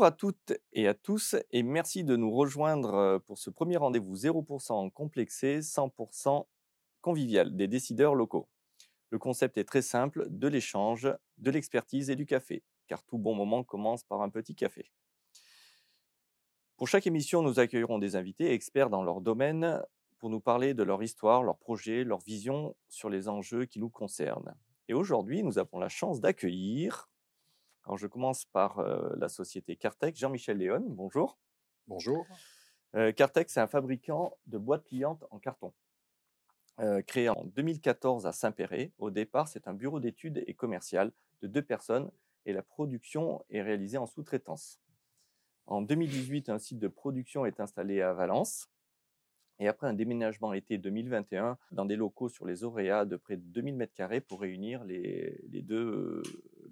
Bonjour à toutes et à tous et merci de nous rejoindre pour ce premier rendez-vous 0% complexé, 100% convivial des décideurs locaux. Le concept est très simple, de l'échange, de l'expertise et du café, car tout bon moment commence par un petit café. Pour chaque émission, nous accueillerons des invités experts dans leur domaine pour nous parler de leur histoire, leurs projets, leur vision sur les enjeux qui nous concernent. Et aujourd'hui, nous avons la chance d'accueillir alors, je commence par la société Cartec. Jean-Michel Léon, bonjour. Bonjour. Cartec, c'est un fabricant de boîtes pliantes en carton. créé en 2014 à Saint-Péret. Au départ, c'est un bureau d'études et commercial de deux personnes et la production est réalisée en sous-traitance. En 2018, un site de production est installé à Valence. Et après un déménagement été 2021 dans des locaux sur les Auréas de près de 2000 m2 pour réunir les, deux,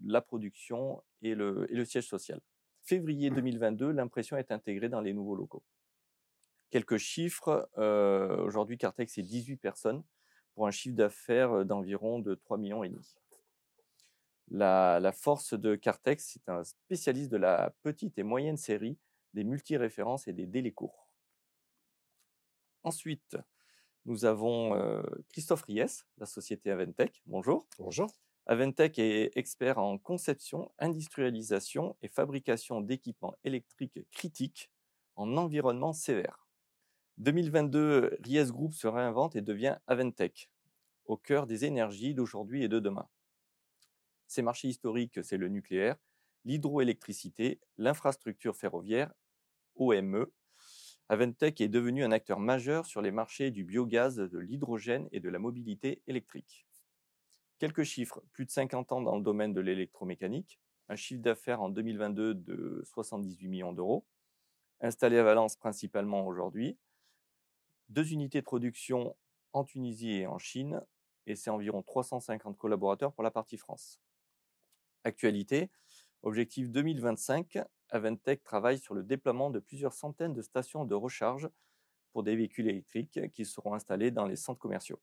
la production et le, et le siège social. Février 2022, l'impression est intégrée dans les nouveaux locaux. Quelques chiffres. Euh, aujourd'hui, Cartex, c'est 18 personnes pour un chiffre d'affaires d'environ de 3 millions et demi. La, la force de Cartex, c'est un spécialiste de la petite et moyenne série, des multi-références et des délais courts. Ensuite, nous avons Christophe Ries, la société Aventech. Bonjour. Bonjour. Aventech est expert en conception, industrialisation et fabrication d'équipements électriques critiques en environnement sévère. 2022, Ries Group se réinvente et devient Aventech, au cœur des énergies d'aujourd'hui et de demain. Ses marchés historiques, c'est le nucléaire, l'hydroélectricité, l'infrastructure ferroviaire, OME, Aventech est devenu un acteur majeur sur les marchés du biogaz, de l'hydrogène et de la mobilité électrique. Quelques chiffres, plus de 50 ans dans le domaine de l'électromécanique, un chiffre d'affaires en 2022 de 78 millions d'euros, installé à Valence principalement aujourd'hui, deux unités de production en Tunisie et en Chine, et c'est environ 350 collaborateurs pour la partie France. Actualité, objectif 2025, Aventech travaille sur le déploiement de plusieurs centaines de stations de recharge pour des véhicules électriques qui seront installés dans les centres commerciaux.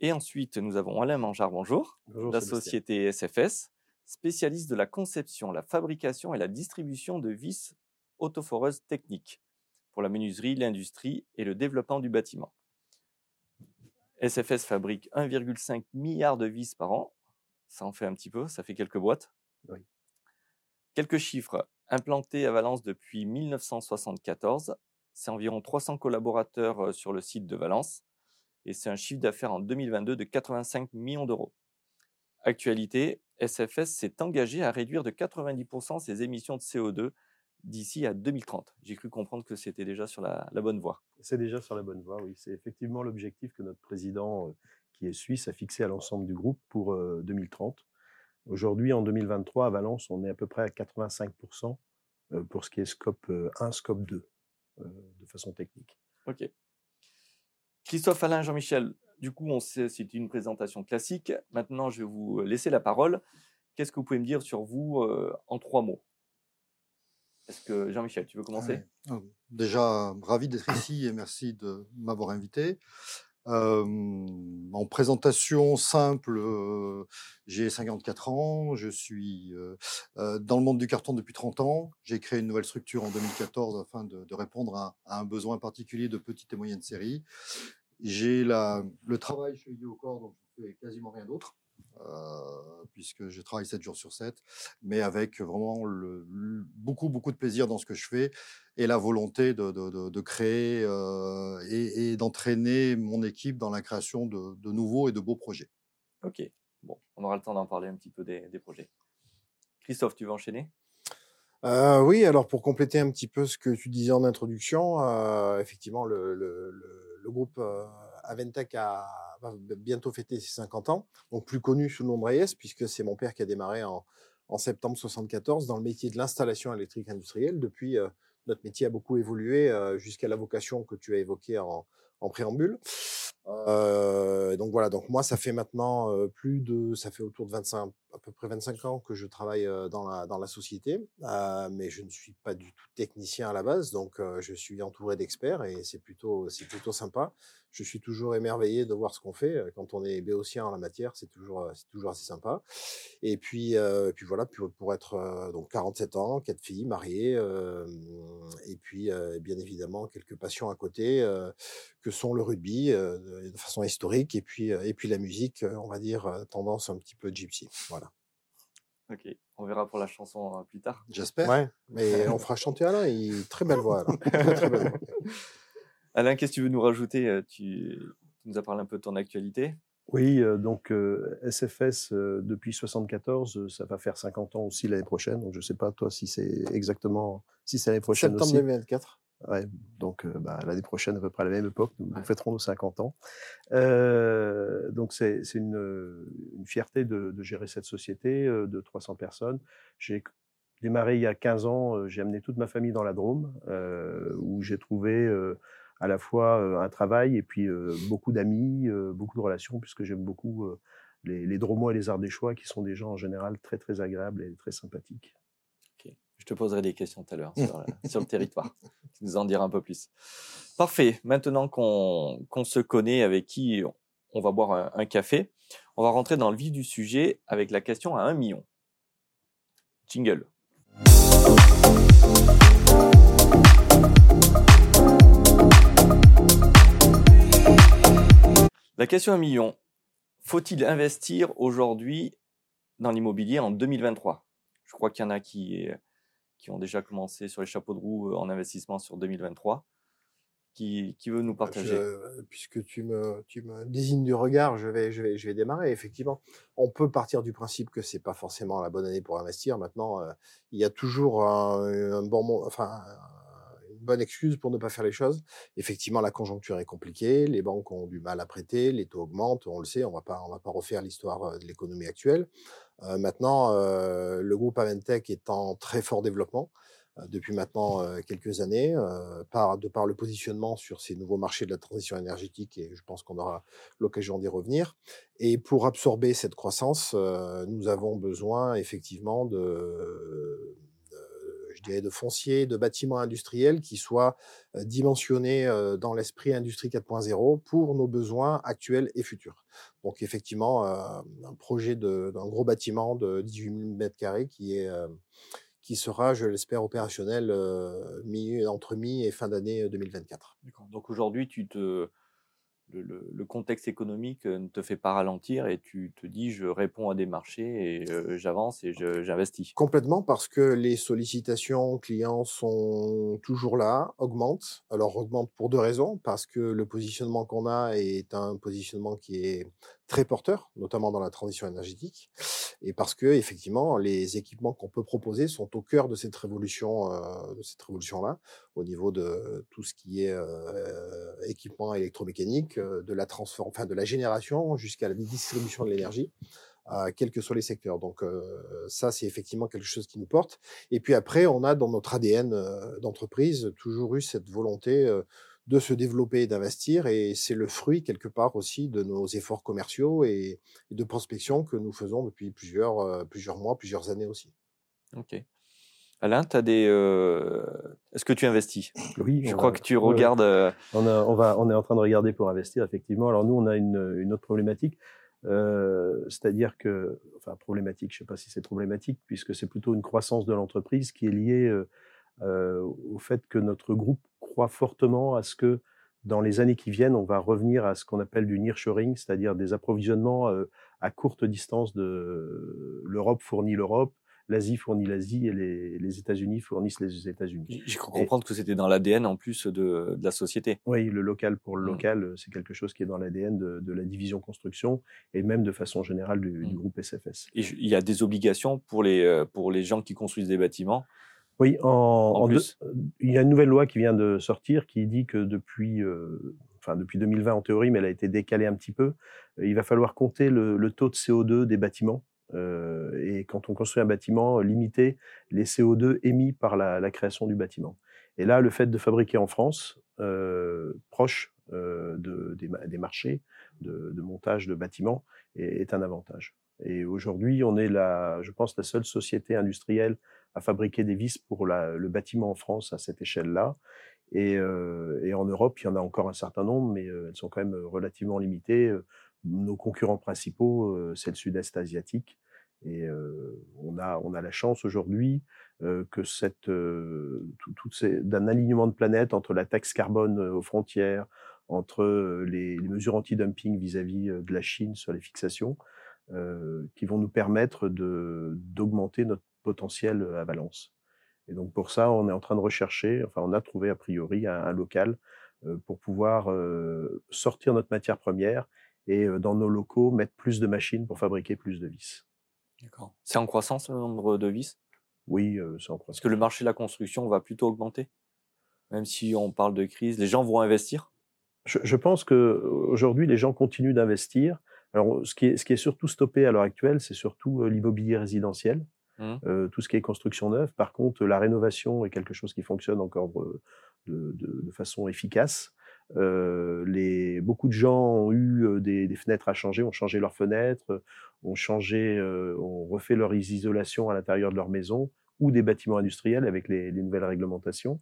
Et ensuite, nous avons Alain Mangeard, bonjour, bonjour la société SFS, spécialiste de la conception, la fabrication et la distribution de vis autoforeuses techniques pour la menuiserie, l'industrie et le développement du bâtiment. SFS fabrique 1,5 milliard de vis par an. Ça en fait un petit peu, ça fait quelques boîtes. Oui. Quelques chiffres. Implanté à Valence depuis 1974, c'est environ 300 collaborateurs euh, sur le site de Valence et c'est un chiffre d'affaires en 2022 de 85 millions d'euros. Actualité, SFS s'est engagé à réduire de 90% ses émissions de CO2 d'ici à 2030. J'ai cru comprendre que c'était déjà sur la, bonne voie. C'est déjà sur la bonne voie, oui. C'est effectivement l'objectif que notre président, euh, qui est suisse, a fixé à l'ensemble du groupe pour 2030. Euh, Aujourd'hui, en 2023, à Valence, on est à peu près à 85% euh, pour ce qui est scope 1, euh, scope 2, euh, de façon technique. Ok. Christophe Alain, Jean-Michel, du coup, on sait, c'est une présentation classique. Maintenant, je vais vous laisser la parole. Qu'est-ce que vous pouvez me dire sur vous en trois mots? Est-ce que Jean-Michel, tu veux commencer? Déjà, ravi d'être ici et merci de m'avoir invité en présentation simple, j'ai 54 ans, je suis dans le monde du carton depuis 30 ans. J'ai créé une nouvelle structure en 2014 afin de, répondre à, un besoin particulier de petites et moyennes séries. J'ai le travail chez Yocore, donc je fais quasiment rien d'autre. Puisque je travaille 7 jours sur 7, mais avec vraiment le, beaucoup, beaucoup de plaisir dans ce que je fais et la volonté de, de, de, créer euh, et, et d'entraîner mon équipe dans la création de, de, nouveaux et de beaux projets. Ok, bon, on aura le temps d'en parler un petit peu des, des projets. Christophe, tu veux enchaîner? Euh, oui, alors pour compléter un petit peu ce que tu disais en introduction, euh, effectivement, le, le, le, groupe euh, Aventec a, va bientôt fêter ses 50 ans, donc plus connu sous le nom de Reyes, puisque c'est mon père qui a démarré en, septembre 74 dans le métier de l'installation électrique industrielle. Depuis, euh, notre métier a beaucoup évolué euh, jusqu'à la vocation que tu as évoquée en, préambule. Euh, donc voilà, donc moi ça fait maintenant plus de, ça fait autour de 25, à peu près 25 ans que je travaille dans la, société, mais je ne suis pas du tout technicien à la base, donc je suis entouré d'experts et c'est plutôt, c'est plutôt sympa. Je suis toujours émerveillé de voir ce qu'on fait. Quand on est béotien en la matière, c'est toujours, c'est toujours assez sympa. Et puis, et puis voilà, pour, pour être donc 47 ans, quatre filles, mariées, et puis bien évidemment quelques passions à côté, que sont le rugby de façon historique, et puis, et puis la musique, on va dire tendance un petit peu gypsy. Ok, on verra pour la chanson plus tard. J'espère. Ouais, mais on fera chanter Alain, il très belle voix. Alain. Très, très belle voix. Alain, qu'est-ce que tu veux nous rajouter tu, nous as parlé un peu de ton actualité? Oui, donc SFS depuis 74, ça va faire 50 ans aussi l'année prochaine. Donc je ne sais pas toi si c'est exactement si c'est l'année prochaine Septembre aussi. 2024. Ouais, donc bah, l'année prochaine à peu près à la même époque, nous, nous fêterons nos 50 ans. Euh, donc c'est une, une, fierté de, de, gérer cette société de 300 personnes. J'ai démarré il y a 15 ans, j'ai amené toute ma famille dans la Drôme, où j'ai trouvé à la fois un travail et puis beaucoup d'amis, beaucoup de relations, puisque j'aime beaucoup les, les Dromois et les Ardéchois, qui sont des gens en général très très agréables et très sympathiques. Je te poserai des questions tout à l'heure sur, sur, le territoire. Tu nous en diras un peu plus. Parfait. Maintenant qu'on qu se connaît, avec qui on va boire un, un, café, on va rentrer dans le vif du sujet avec la question à un million. Jingle. La question à un million. Faut-il investir aujourd'hui dans l'immobilier en 2023 Je crois qu'il y en a qui, qui ont déjà commencé sur les chapeaux de roue en investissement sur 2023. Qui, qui veut nous partager je, Puisque tu me, tu me désignes du regard, je vais, je, vais, je vais démarrer. Effectivement, on peut partir du principe que c'est pas forcément la bonne année pour investir. Maintenant, euh, il y a toujours un, un bon, enfin, bonne excuse pour ne pas faire les choses. Effectivement, la conjoncture est compliquée, les banques ont du mal à prêter, les taux augmentent, on le sait, on va pas, on va pas refaire l'histoire de l'économie actuelle. Euh, maintenant, euh, le groupe Aventech est en très fort développement euh, depuis maintenant quelques années, par, de par le positionnement sur ces nouveaux marchés de la transition énergétique, et je pense qu'on aura l'occasion d'y revenir. Et pour absorber cette croissance, nous avons besoin effectivement de je dirais, de foncier, de bâtiments industriels qui soient dimensionnés dans l'esprit Industrie 4.0 pour nos besoins actuels et futurs. Donc effectivement, un projet d'un gros bâtiment de 18 000 m2 qui est qui sera, je l'espère, opérationnel mi, entre mi et fin d'année 2024. Donc aujourd'hui, tu te, le, le, le, contexte économique ne te fait pas ralentir et tu te dis je réponds à des marchés et euh, j'avance et j'investis. Complètement parce que les sollicitations clients sont toujours là, augmentent. Alors augmentent pour deux raisons parce que le positionnement qu'on a est un positionnement qui est très porteur, notamment dans la transition énergétique, et parce que effectivement les équipements qu'on peut proposer sont au cœur de cette révolution, euh, de cette révolution-là, au niveau de tout ce qui est euh, équipement électromécanique, euh, de la transform, enfin de la génération jusqu'à la distribution de l'énergie. Euh, quels que soient les secteurs. Donc ça, c'est effectivement quelque chose qui nous porte. Et puis après, on a dans notre ADN d'entreprise toujours eu cette volonté de se développer et d'investir. Et c'est le fruit, quelque part aussi, de nos efforts commerciaux et, et de prospection que nous faisons depuis plusieurs, euh, plusieurs mois, plusieurs années aussi. Ok. Alain, as des. Euh... Est-ce que tu investis? Oui. Je crois va, que tu regardes. Euh... On, a, on, va, on est en train de regarder pour investir, effectivement. Alors, nous, on a une, une autre problématique. Euh, c'est-à-dire que, enfin, problématique, je ne sais pas si c'est problématique, puisque c'est plutôt une croissance de l'entreprise qui est liée euh, euh, au fait que notre groupe croit fortement à ce que dans les années qui viennent, on va revenir à ce qu'on appelle du nearshoring, c'est-à-dire des approvisionnements euh, à courte distance de l'Europe fournit l'Europe, l'Asie fournit l'Asie et les, les États-Unis fournissent les États-Unis. J'ai cru comprendre et, que c'était dans l'ADN en plus de, de, la société. Oui, le local pour le local, mmh. c'est quelque chose qui est dans l'ADN de, de, la division construction et même de façon générale du, mmh. du groupe SFS. Et il y a des obligations pour les, euh, pour les gens qui construisent des bâtiments oui, en, en, en plus. Deux, il y a une nouvelle loi qui vient de sortir qui dit que depuis, euh, enfin depuis 2020 en théorie, mais elle a été décalée un petit peu, il va falloir compter le, le taux de CO2 des bâtiments. Euh, et quand on construit un bâtiment, limiter les CO2 émis par la, la, création du bâtiment. Et là, le fait de fabriquer en France, euh, proche euh, de, des, des, marchés de, de, montage de bâtiments, est, est un avantage. Et aujourd'hui, on est la, je pense, la seule société industrielle à fabriquer des vis pour le bâtiment en France à cette échelle-là. Et, euh, et, en Europe, il y en a encore un certain nombre, mais elles sont quand même relativement limitées. Nos concurrents principaux, c'est le sud-est asiatique. Et on, a, on a la chance aujourd'hui que cette, tout, tout d'un alignement de planète entre la taxe carbone aux frontières, entre les, les mesures anti-dumping vis-à-vis de la Chine sur les fixations, qui vont nous permettre d'augmenter notre potentiel à Valence. Et donc pour ça, on est en train de rechercher, enfin on a trouvé a priori un, un local pour pouvoir sortir notre matière première et dans nos locaux mettre plus de machines pour fabriquer plus de vis. D'accord. C'est en croissance le nombre de vis? Oui, c'est en croissance. Est-ce que le marché de la construction va plutôt augmenter Même si on parle de crise, les gens vont investir? Je, je pense qu'aujourd'hui, les gens continuent d'investir. Alors, ce qui, est, ce qui est surtout stoppé à l'heure actuelle, c'est surtout l'immobilier résidentiel, mmh. euh, tout ce qui est construction neuve. Par contre, la rénovation est quelque chose qui fonctionne encore de, de, façon efficace. Euh, beaucoup de gens ont eu des, fenêtres à changer, ont changé leurs fenêtres, ont changé, euh, ont refait leur isolation à l'intérieur de leur maison ou des bâtiments industriels avec les, les nouvelles réglementations.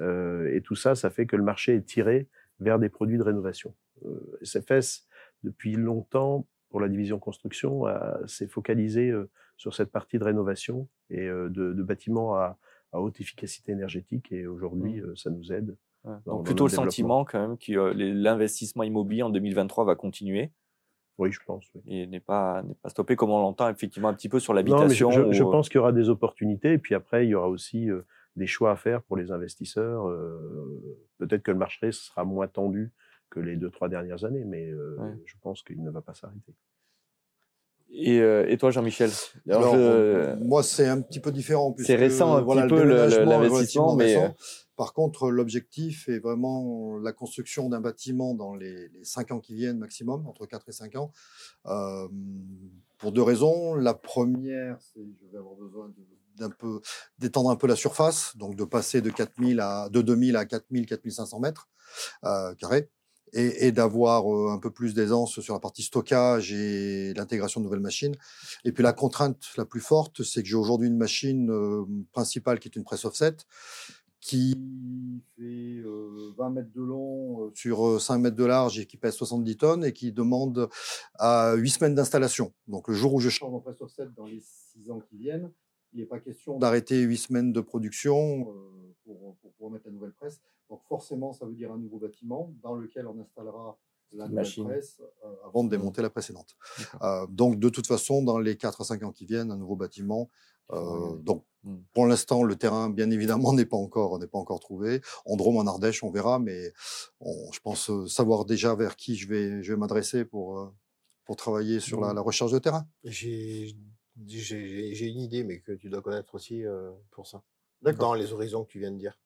Euh, et tout ça, ça fait que le marché est tiré vers des produits de rénovation. Euh, SFS, depuis longtemps, pour la division construction, s'est focalisé sur cette partie de rénovation et de, de bâtiments à, à, haute efficacité énergétique. Et aujourd'hui, mmh. ça nous aide donc plutôt le sentiment quand même que euh, l'investissement immobilier en 2023 va continuer. Oui, je pense. Oui. Et n'est pas, n'est pas stoppé comme on l'entend effectivement un petit peu sur l'habitation. Je, je, pense qu'il y aura des opportunités et puis après il y aura aussi euh, des choix à faire pour les investisseurs. Euh, peut-être que le marché sera moins tendu que les deux trois dernières années, mais euh, ouais. je pense qu'il ne va pas s'arrêter. Et, euh, et, toi, Jean-Michel? Alors, je... Moi, c'est un petit peu différent. C'est récent un voilà, petit peu l'investissement, mais récent. Par contre, l'objectif est vraiment la construction d'un bâtiment dans les, les 5 ans qui viennent maximum, entre 4 et 5 ans, euh, pour deux raisons. La première, c'est que je vais avoir besoin d'un peu d'étendre un peu la surface, donc de passer de 4000 à de 2000 à 4000 4500 mètres euh, carrés et, d'avoir euh, un peu plus d'aisance sur la partie stockage et l'intégration de nouvelles machines. Et puis la contrainte la plus forte, c'est que j'ai aujourd'hui une machine euh, principale qui est une presse offset qui fait euh, 20 mètres de long euh, sur 5 mètres de large et qui pèse 70 tonnes et qui demande à 8 semaines d'installation. Donc le jour où je change en presse offset dans les 6 ans qui viennent, il n'est pas question d'arrêter 8 semaines de production euh, pour, pour, mettre la nouvelle presse. Donc forcément, ça veut dire un nouveau bâtiment dans lequel on installera la nouvelle Machine. presse euh, avant de démonter la précédente. Euh, donc de toute façon, dans les 4 à 5 ans qui viennent, un nouveau bâtiment euh, donc, mmh. pour l'instant, le terrain, bien évidemment, n'est pas encore n'est pas encore trouvé. En Drôme, en Ardèche, on verra, mais on, je pense savoir déjà vers qui je vais je vais m'adresser pour pour travailler sur la, la recherche de terrain. J'ai j'ai une idée, mais que tu dois connaître aussi euh, pour ça. Dans les horizons que tu viens de dire.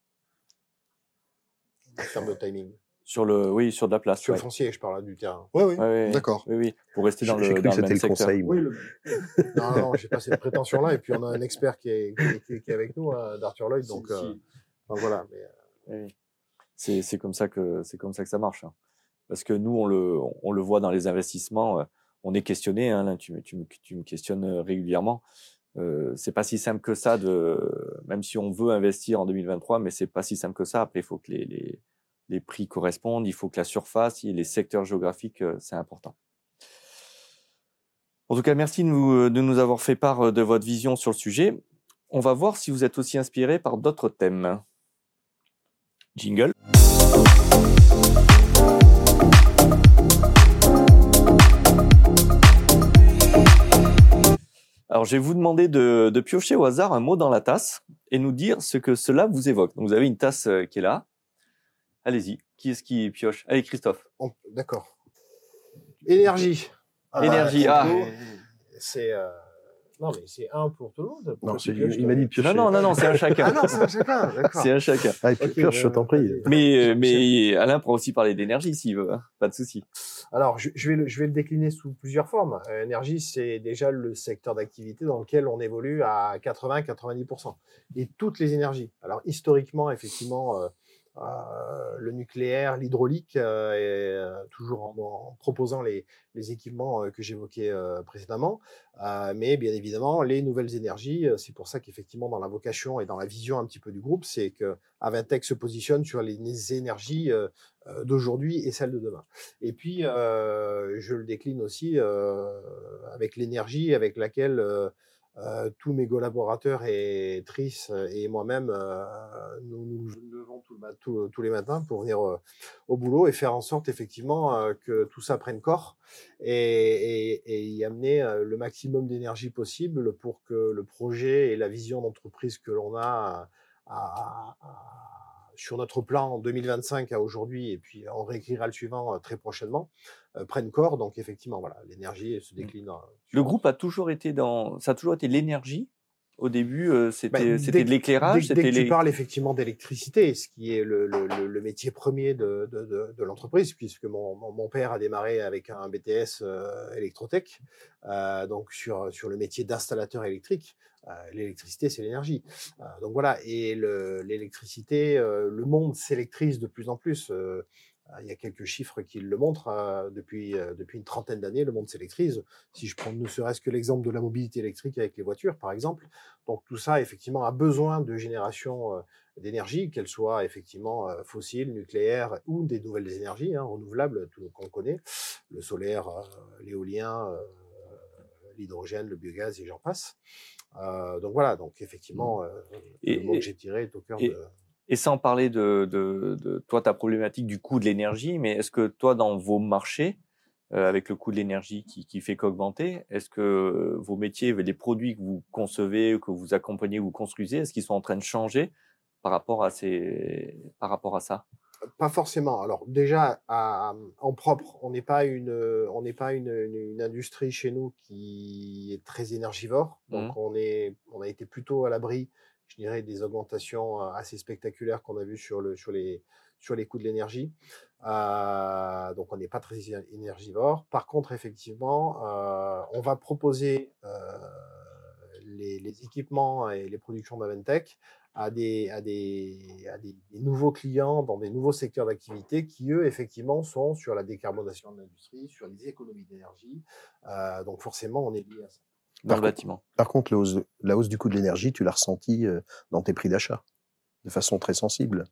En termes de timing. Sur le, oui, sur de la place. Sur ouais. le foncier, je parle du terrain. Oui, oui. D'accord. Oui, oui. Pour rester dans le, dans le même secteur. Conseil, oui, le... non, non, j'ai pas cette prétention-là. Et puis, on a un expert qui est, qui est, qui est avec nous, hein, d'Arthur Lloyd. Donc, si, euh, voilà. Mais, euh... oui. C'est, c'est comme ça que, c'est comme ça que ça marche. Hein. Parce que nous, on le, on le voit dans les investissements. Euh, on est questionné. Hein, là, tu, tu, tu me questionnes régulièrement. Euh, c'est pas si simple que ça de, même si on veut investir en 2023, mais c'est pas si simple que ça. Après, il faut que les, les, prix correspondent, il faut que la surface, les secteurs géographiques, euh, c'est important. En tout cas, merci de nous, de nous avoir fait part de votre vision sur le sujet. On va voir si vous êtes aussi inspiré par d'autres thèmes. Jingle. Alors, je vais vous demander de, de, piocher au hasard un mot dans la tasse et nous dire ce que cela vous évoque. Donc, vous avez une tasse euh, qui est là. Allez-y. Qui est-ce qui pioche? Allez, Christophe. Oh, D'accord. Énergie. Ah, Énergie. Ah. C'est. Euh... Non, mais c'est un pour tout le monde. Non, il m'a dit piocher. Non, non, non, c'est un chacun. ah non, c'est un chacun, d'accord. C'est un chacun. Ah, okay, pioche, je t'en prie. Mais, mais Alain pourra aussi parler d'énergie s'il veut, hein. pas de souci. Alors, je, je, vais le, je vais le décliner sous plusieurs formes. Euh, énergie, c'est déjà le secteur d'activité dans lequel on évolue à 80-90%. Et toutes les énergies. Alors, historiquement, effectivement, euh, le nucléaire, l'hydraulique, et toujours en, proposant les, équipements que j'évoquais précédemment. mais bien évidemment, les nouvelles énergies, c'est pour ça qu'effectivement, dans la vocation et dans la vision un petit peu du groupe, c'est que Aventec se positionne sur les énergies d'aujourd'hui et celles de demain. Et puis, je le décline aussi avec l'énergie avec laquelle euh, tous mes collaborateurs et Tris euh, et moi-même, euh, nous nous levons tous les matins pour venir au boulot et faire en sorte effectivement que tout ça prenne corps et, y amener le maximum d'énergie possible pour que le projet et la vision d'entreprise que l'on a sur notre plan en 2025 à aujourd'hui, et puis on réécrira le suivant très prochainement, prennent corps. Donc effectivement, voilà, l'énergie se mmh. décline. le groupe a toujours été dans, ça a toujours été l'énergie. Au début, c'était bah, de l'éclairage. Dès, que tu parles effectivement d'électricité, ce qui est le, le, métier premier de, de, de, l'entreprise, puisque mon, mon, père a démarré avec un BTS électrotech, donc sur, sur le métier d'installateur électrique. Euh, l'électricité, c'est l'énergie. Euh, donc voilà, et l'électricité, euh, le, monde s'électrise de plus en plus. Il y a quelques chiffres qui le montrent. depuis, depuis une trentaine d'années, le monde s'électrise. Si je prends ne serait-ce que l'exemple de la mobilité électrique avec les voitures, par exemple. Donc tout ça, effectivement, a besoin de génération d'énergie, qu'elle soit effectivement fossile, nucléaire ou des nouvelles énergies hein, renouvelables qu'on connaît, le solaire, l'éolien, l'hydrogène, le biogaz et j'en passe. Euh, donc voilà, donc effectivement, mmh. euh, le mot que j'ai tiré est au cœur de. Et sans parler de, de, de, toi, ta problématique du coût de l'énergie, mais est-ce que toi, dans vos marchés, euh, avec le coût de l'énergie qui, qui fait qu'augmenter, est-ce que vos métiers, les produits que vous concevez, que vous accompagnez, vous construisez, est-ce qu'ils sont en train de changer par rapport à ces, par rapport à ça? Pas forcément. Alors déjà, en propre, on n'est pas une, on n'est pas une, une, industrie chez nous qui est très énergivore. Donc mmh. on est, on a été plutôt à l'abri, je dirais, des augmentations euh, assez spectaculaires qu'on a vues sur le, sur les, coûts de l'énergie. Euh, donc on n'est pas très énergivore. Par contre, effectivement, euh, on va proposer les, équipements et les productions d'Aventech à des, des, nouveaux clients dans des nouveaux secteurs d'activité qui, eux, effectivement, sont sur la décarbonation de l'industrie, sur les économies d'énergie. Donc, forcément, on est lié à ça. Dans le bâtiment. Par contre, la hausse, la hausse du coût de l'énergie, tu l'as ressenti euh, dans tes prix d'achat, de façon très sensible.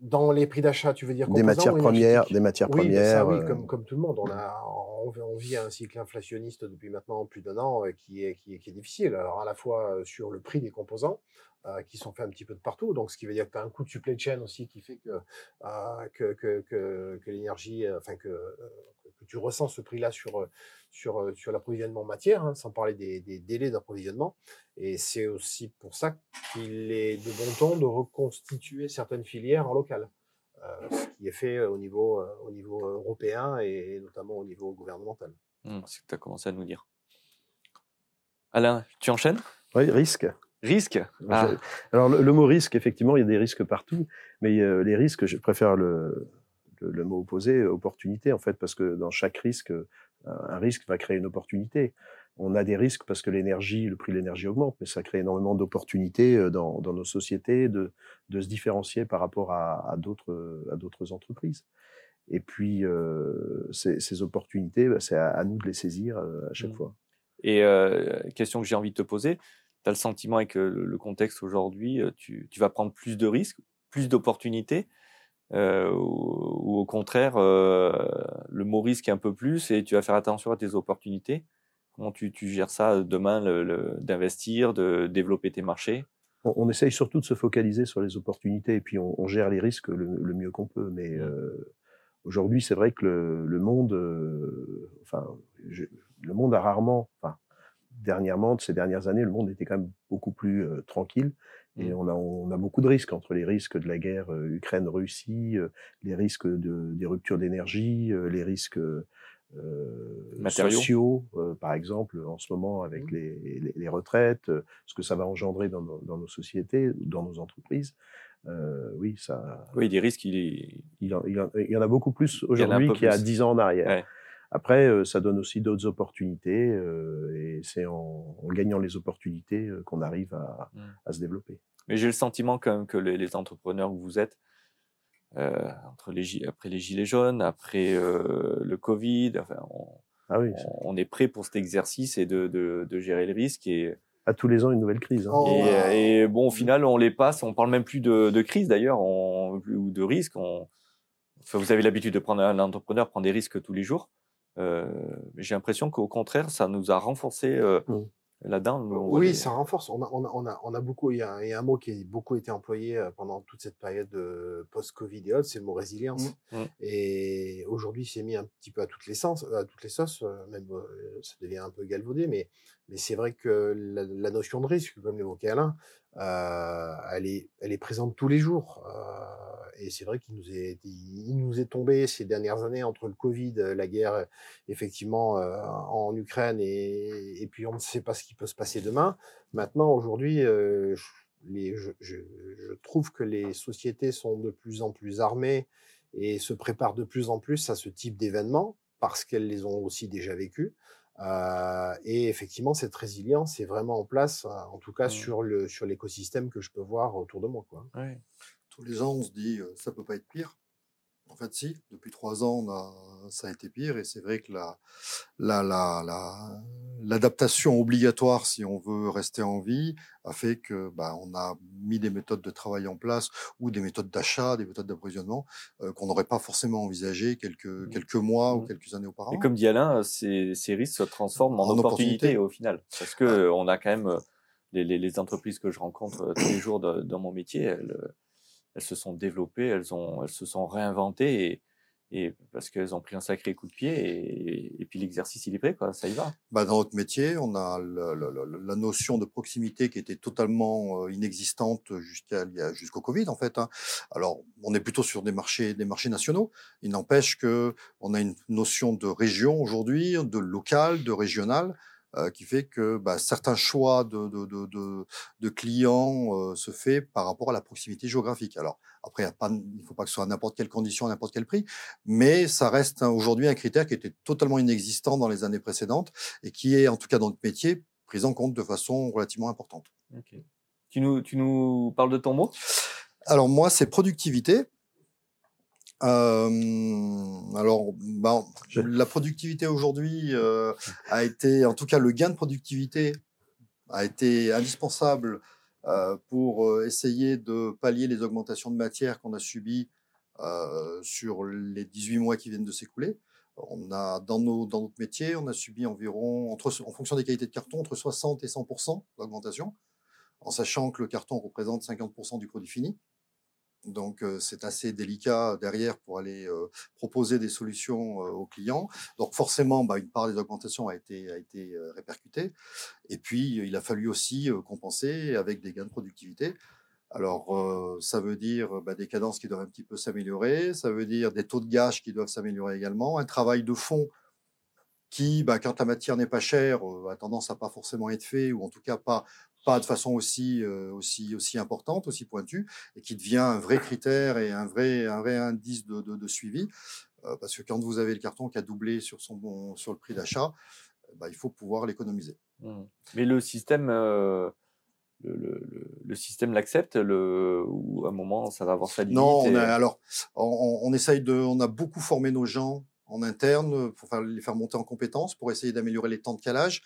Dans les prix d'achat, tu veux dire Des matières premières, des matières oui, premières. Ça, oui, euh, comme, comme tout le monde. On, a, on, vit un cycle inflationniste depuis maintenant plus d'un an qui est, qui, est, qui est difficile. Alors, à la fois sur le prix des composants, euh, qui sont faits un petit peu de partout. Donc, ce qui veut dire que tu as un coût de supply chain aussi qui fait que, euh, que, que, que, que l'énergie, euh, enfin, que, que tu ressens ce prix-là sur, sur, sur l'approvisionnement matière, hein, sans parler des, des délais d'approvisionnement. Et c'est aussi pour ça qu'il est de bon ton de reconstituer certaines filières en local. ce qui est fait au niveau, au niveau européen et notamment au niveau gouvernemental. Mmh, c'est que tu as commencé à nous dire. Alain, tu enchaînes? Oui, risque. Risque? Ah. Alors, le, mot risque, effectivement, il y a des risques partout, mais euh, les risques, je préfère le, le, mot opposé, opportunité, en fait, parce que dans chaque risque, un risque va créer une opportunité. On a des risques parce que l'énergie, le prix de l'énergie augmente, mais ça crée énormément d'opportunités euh, dans, dans, nos sociétés de, de, se différencier par rapport à, à d'autres entreprises. Et puis, euh, ces, ces, opportunités, bah, c'est à, nous de les saisir euh, à chaque mmh. fois. Et euh, question que j'ai envie de te poser, tu as le sentiment avec le contexte aujourd'hui, tu, tu, vas prendre plus de risques, plus d'opportunités, euh, ou, au contraire, euh, le mot risque un peu plus et tu vas faire attention à tes opportunités. Comment tu, tu gères ça demain, le, d'investir, de développer tes marchés? On, on, essaye surtout de se focaliser sur les opportunités et puis on, on gère les risques le, le mieux qu'on peut. Mais euh, aujourd'hui, c'est vrai que le, monde, enfin, le monde a rarement, enfin, dernièrement, de ces dernières années, le monde était quand même beaucoup plus euh, tranquille. Et mmh. on a, on a beaucoup de risques entre les risques de la guerre euh, Ukraine-Russie, euh, les risques de, des ruptures d'énergie, les risques sociaux, par exemple, en ce moment avec mmh. les, les, retraites, ce que ça va engendrer dans nos, dans nos sociétés, dans nos entreprises. oui, ça. Oui, des risques, il, est... il, en, il, y en a beaucoup plus aujourd'hui qu'il y a dix ans en arrière. Ouais. Après, euh, ça donne aussi d'autres opportunités euh, et c'est en, en, gagnant les opportunités euh, qu'on arrive à, mmh. à, se développer. Mais j'ai le sentiment quand même que les, les, entrepreneurs que vous êtes, entre les, après les gilets jaunes, après le Covid. Enfin, on, ah oui, on, est prêt pour cet exercice et de, de, de gérer le risque. Et, à tous les ans, une nouvelle crise. Hein. Oh, et, et, bon, au final, on les passe. On parle même plus de, de crise d'ailleurs, ou de risque. On, enfin, vous avez l'habitude de prendre un entrepreneur prend des risques tous les jours. Euh, J'ai l'impression qu'au contraire, ça nous a renforcé euh, mmh là-dedans. Oui, ça renforce. On a, on a, on a, on a beaucoup. Il y, a, un mot qui a beaucoup été employé euh, pendant toute cette période post-Covid et autres, c'est le mot résilience. Mmh. Mmh. Et aujourd'hui, c'est mis un petit peu à toutes les sens, à toutes les sauces. Même ça devient un peu galvaudé, mais mais c'est vrai que la, notion de risque, comme l'évoquait Alain, euh, elle est présente tous les jours. et c'est vrai qu'il nous est tombé ces dernières années entre le Covid, la guerre effectivement en Ukraine et, puis on ne sait pas ce qui peut se passer demain. Maintenant, aujourd'hui, euh, je, je, trouve que les sociétés sont de plus en plus armées et se préparent de plus en plus à ce type d'événements parce qu'elles les ont aussi déjà vécus. Euh, et effectivement, cette résilience est vraiment en place, en tout cas mmh. sur le sur l'écosystème que je peux voir autour de moi. Quoi. Ouais. Tous les ans, on se dit ça peut pas être pire. En fait, si. Depuis trois ans, on a, ça a été pire, et c'est vrai que la, la, la, la, l'adaptation obligatoire, si on veut rester en vie, a fait que, bah, on a mis des méthodes de travail en place ou des méthodes d'achat, des méthodes d'approvisionnement euh, qu'on n'aurait pas forcément envisagé quelques mmh. quelques mois ou mmh. quelques années auparavant. Et comme dit Alain, ces, ces risques se transforment en, en opportunités au final, parce que on a quand même les, les, les, entreprises que je rencontre tous les jours de, dans mon métier, elles, elles se sont développées, elles, ont, elles se sont réinventées et, parce qu'elles ont pris un sacré coup de pied et, puis l'exercice il est prêt quoi, ça y va. Bah dans notre métier, on a la notion de proximité qui était totalement euh, inexistante jusqu'à jusqu'au Covid en fait. Hein. Alors on est plutôt sur des marchés des marchés nationaux. Il n'empêche que on a une notion de région aujourd'hui, de local, de régional. Euh, qui fait que bah, certains choix de, de, de, de clients euh, se fait par rapport à la proximité géographique. Alors après, il ne faut pas que ce soit à n'importe quelle condition, à n'importe quel prix, mais ça reste aujourd'hui un critère qui était totalement inexistant dans les années précédentes et qui est, en tout cas dans notre métier, pris en compte de façon relativement importante. Tu, nous, tu nous parles de ton mot? Alors moi, c'est productivité. Euh, alors, ben, la productivité aujourd'hui euh, a été, en tout cas, le gain de productivité a été indispensable euh, pour essayer de pallier les augmentations de matière qu'on a subies sur les 18 mois qui viennent de s'écouler. On a dans, nos, dans notre métier, on a subi environ, entre, en fonction des qualités de carton, entre 60 et 100% d'augmentation, en sachant que le carton représente 50% du produit fini. Donc c'est assez délicat derrière pour aller proposer des solutions aux clients. Donc forcément, bah, une part des augmentations a été, a été répercutée. Et puis il a fallu aussi compenser avec des gains de productivité. Alors ça veut dire bah, des cadences qui doivent un petit peu s'améliorer, ça veut dire des taux de gage qui doivent s'améliorer également, un travail de fond qui, bah, quand la matière n'est pas chère, a tendance à pas forcément être fait, ou en tout cas pas pas de façon aussi, euh, aussi, aussi importante, aussi pointue, et qui devient un vrai critère et un vrai, un vrai indice de, de, de suivi. Euh, parce que quand vous avez le carton qui a doublé sur, son bon, sur le prix d'achat, bah, il faut pouvoir l'économiser. Mmh. Mais le système, euh, le, le, le, système l'accepte le, ou à un moment ça va avoir sa limite Non, on a, alors on, on, essaye de, on a beaucoup formé nos gens en interne pour faire, les faire monter en compétences, pour essayer d'améliorer les temps de calage.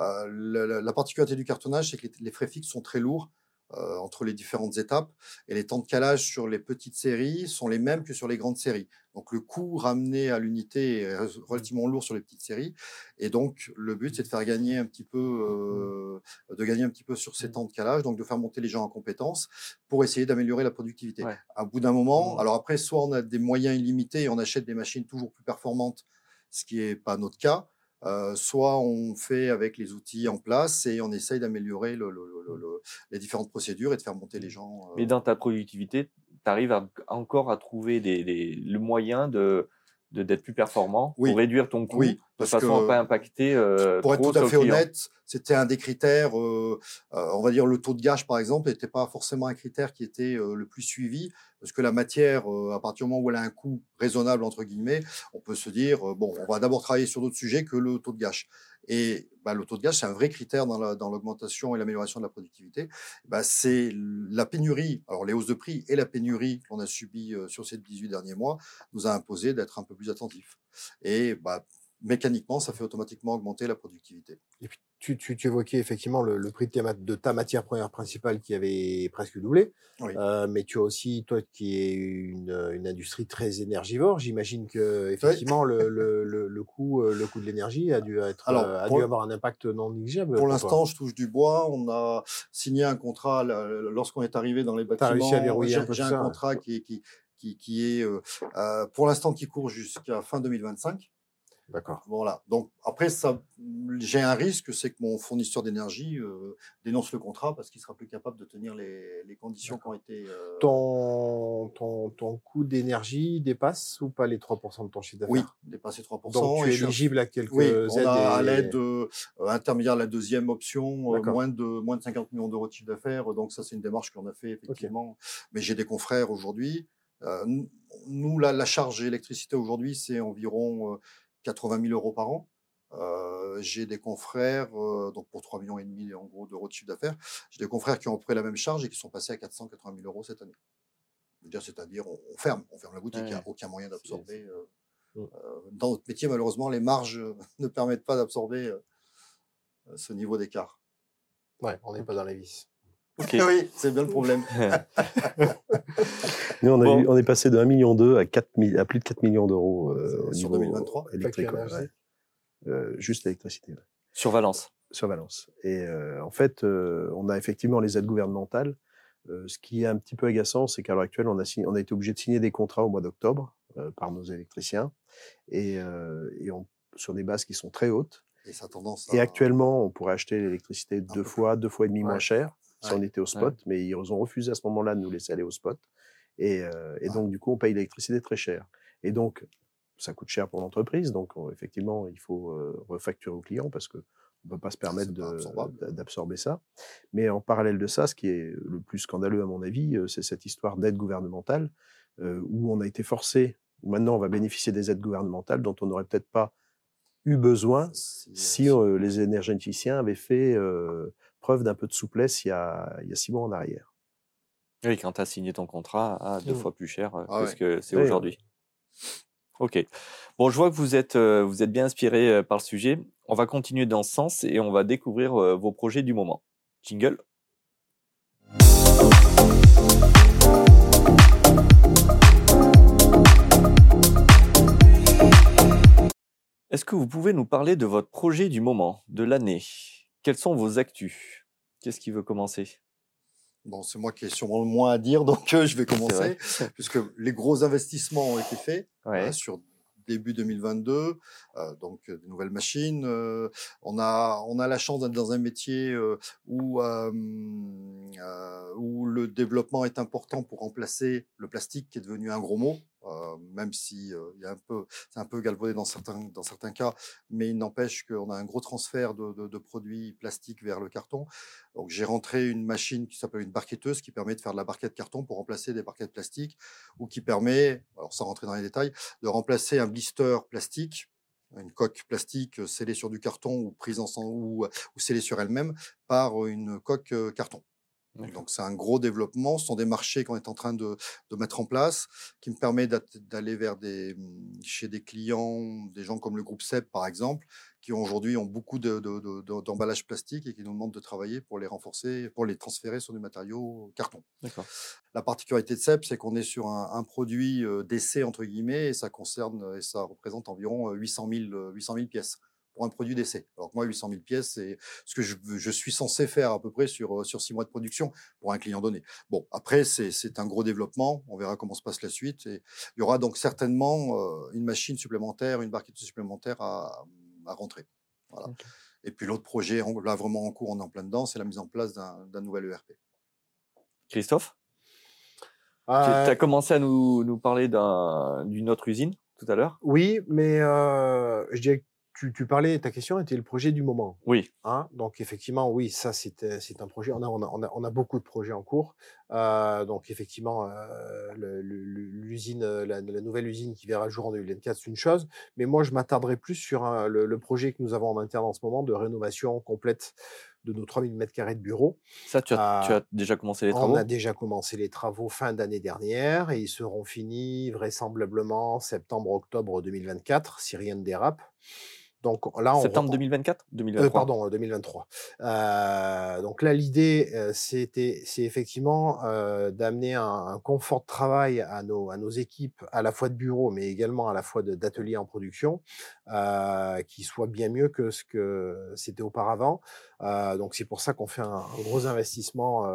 Euh, la, la, particularité du cartonnage, c'est que les, les, frais fixes sont très lourds euh, entre les différentes étapes et les temps de calage sur les petites séries sont les mêmes que sur les grandes séries. Donc le coût ramené à l'unité est relativement lourd sur les petites séries et donc le but c'est de faire gagner un petit peu, euh, de gagner un petit peu sur ces temps de calage, donc de faire monter les gens en compétences pour essayer d'améliorer la productivité. Ouais. À bout d'un moment, alors après soit on a des moyens illimités et on achète des machines toujours plus performantes, ce qui est pas notre cas. Euh, soit on fait avec les outils en place et on essaye d'améliorer le, le, le, les différentes procédures et de faire monter les gens. Euh... Mais dans ta productivité, tu arrives à, encore à trouver des, des, le moyen de d'être plus performant oui. pour réduire ton coût oui, de façon à pas impacter euh, pour être tout à fait honnête c'était un des critères euh, euh, on va dire le taux de gage par exemple n'était pas forcément un critère qui était euh, le plus suivi parce que la matière euh, à partir du moment où elle a un coût raisonnable entre guillemets on peut se dire euh, bon on va d'abord travailler sur d'autres sujets que le taux de gage Et bah, le taux de gaz, c'est un vrai critère dans l'augmentation et l'amélioration de la productivité. Bah, c'est la pénurie, alors les hausses de prix et la pénurie qu'on a subie euh, sur ces 18 derniers mois nous a imposé d'être un peu plus attentifs. Et bah, mécaniquement, ça fait automatiquement augmenter la productivité. Et puis, tu, tu, tu évoquais effectivement le, le prix de, de, ta matière première principale qui avait presque doublé. Oui. Euh, mais tu as aussi, toi, qui est une, une industrie très énergivore, j'imagine que effectivement oui. le, le, le, coût, euh, le coût de l'énergie a dû être, Alors, a dû avoir un impact non négligeable. Pour, l'instant, je touche du bois. On a signé un contrat lorsqu'on est arrivé dans les bâtiments. J'ai un, contrat qui, qui, qui, qui est euh, euh, pour l'instant qui court jusqu'à fin 2025. D'accord. Voilà. Donc après, ça, j'ai un risque, c'est que mon fournisseur d'énergie euh, dénonce le contrat parce qu'il sera plus capable de tenir les, les conditions qui ont été. Euh... Ton, ton, ton coût d'énergie dépasse ou pas les 3% de ton chiffre d'affaires? Oui, dépasse les 3%. Donc tu es éligible à quelques oui, aides. On a et... à l'aide euh, intermédiaire la deuxième option, euh, moins de moins de 50 millions d'euros de chiffre d'affaires. Donc ça, c'est une démarche qu'on a fait effectivement. Okay. Mais j'ai des confrères aujourd'hui. Euh, nous, la, la charge électricité aujourd'hui, c'est environ 80 000 euros par an. Euh, j'ai des confrères, euh, donc pour 3 millions et demi en gros d'euros de chiffre d'affaires, j'ai des confrères qui ont pris la même charge et qui sont passés à 480 000 euros cette année. C'est-à-dire, on, on, ferme, on ferme la boutique, il ouais, n'y a aucun moyen d'absorber. Euh, dans notre métier, malheureusement, les marges ne permettent pas d'absorber ce niveau d'écart. Ouais, on n'est pas dans les vis. Okay. oui, c'est bien le problème. Nous, on, bon. eu, on, est passé de 1,2 million à, 4, à plus de 4 millions d'euros euh, sur 2023 électrique. Ouais. Euh, juste l'électricité. Ouais. Sur Valence. Sur Valence. Et euh, en fait, on a effectivement les aides gouvernementales. ce qui est un petit peu agaçant, c'est qu'à l'heure actuelle, on a, signé, on a été obligé de signer des contrats au mois d'octobre par nos électriciens et, et on, sur des bases qui sont très hautes. Et, ça tendance à... et actuellement, on pourrait acheter l'électricité deux fois, deux fois et demi ouais. moins cher si ouais. on était au spot, ouais. mais ils ont refusé à ce moment-là de nous laisser aller au spot. Et, euh, et donc, du coup, on paye l'électricité très cher. Et donc, ça coûte cher pour l'entreprise. Donc, on, effectivement, il faut euh, refacturer au client parce que on ne peut pas se permettre d'absorber ça. Mais en parallèle de ça, ce qui est le plus scandaleux, à mon avis, euh, c'est cette histoire d'aide gouvernementale euh, où on a été forcé, maintenant on va bénéficier des aides gouvernementales dont on n'aurait peut-être pas eu besoin si, euh, les énergéticiens avaient fait preuve d'un peu de souplesse il y, a, il y a six mois en arrière. Oui, quand tu as signé ton contrat à deux Mmh. fois plus cher Ah que ce que c'est Oui, aujourd'hui. Ok. Bon, je vois que vous êtes, euh, vous êtes bien inspiré euh, par le sujet. On va continuer dans ce sens et on va découvrir euh, vos projets du moment. Jingle. Est-ce que vous pouvez nous parler de votre projet du moment, de l'année? Quelles sont vos actus? Qu'est-ce qui veut commencer? Bon, c'est moi qui ai sûrement le moins à dire, donc euh, je vais commencer, puisque les gros investissements ont été faits Ouais. euh, sur début 2022, euh, donc euh, de nouvelles machines. on a on a la chance d'être dans un métier où où le développement est important pour remplacer le plastique qui est devenu un gros mot, euh, même si euh, il un peu c'est un peu galvaudé dans certains dans certains cas, mais il n'empêche qu'on a un gros transfert de, produits plastiques vers le carton. Donc j'ai rentré une machine qui s'appelle une barquetteuse qui permet de faire de la barquette carton pour remplacer des barquettes plastiques ou qui permet, alors sans rentrer dans les détails, de remplacer un blister plastique, une coque plastique euh, scellée sur du carton ou prise en ou, ou scellée sur elle-même par une coque carton. Donc c'est un gros développement. Ce sont des marchés qu'on est en train de, de mettre en place, qui me permet d'aller vers des hum, chez des clients, des gens comme le groupe SEB par exemple, qui aujourd'hui ont beaucoup de, de, d'emballages plastiques et qui nous demandent de travailler pour les renforcer, pour les transférer sur du matériau carton. La particularité de CEP, c'est qu'on est sur un, un produit d'essai entre guillemets et ça concerne et ça représente environ euh, 800 000, euh, 800 000 pièces pour un produit d'essai. Alors que moi, 800 000 pièces, c'est ce que je, je suis censé faire à peu près sur, euh, sur six mois de production pour un client donné. Bon, après, c'est c'est un gros développement. On verra comment se passe la suite. Et il y aura donc certainement euh, une machine supplémentaire, une barquette supplémentaire à, à rentrer. Voilà. Et puis l'autre projet, en- là vraiment en cours, on est en plein dedans, c'est la mise en place d'un nouvel ERP. Christophe, tu Euh, as commencé à nous, nous parler d'un- d'une autre usine tout à l'heure? Oui, mais euh, je dirais tu, tu, parlais, ta question était le projet du moment. Oui. Hein donc effectivement, oui, ça c'est un projet. On a, on a, on, a, beaucoup de projets en cours. Euh, donc effectivement, euh, l'usine, la, la, nouvelle usine qui verra le jour en 2024, c'est une chose. Mais moi, je m'attarderai plus sur le, le, projet que nous avons en interne en ce moment de rénovation complète de nos 3000 m2 de bureaux. Ça, tu as, tu as, déjà commencé les travaux On a déjà commencé les travaux fin d'année dernière et ils seront finis vraisemblablement septembre-octobre 2024 si rien ne dérape. Donc là, on Septembre 2024 2023. Euh, pardon, 2023. Euh, donc là, l'idée, euh, c'était, c'est effectivement euh, d'amener un, un, confort de travail à nos, à nos équipes, à la fois de bureau, mais également à la fois d'ateliers en production, euh, qui soit bien mieux que ce que c'était auparavant. Euh, donc c'est pour ça qu'on fait un, un, gros investissement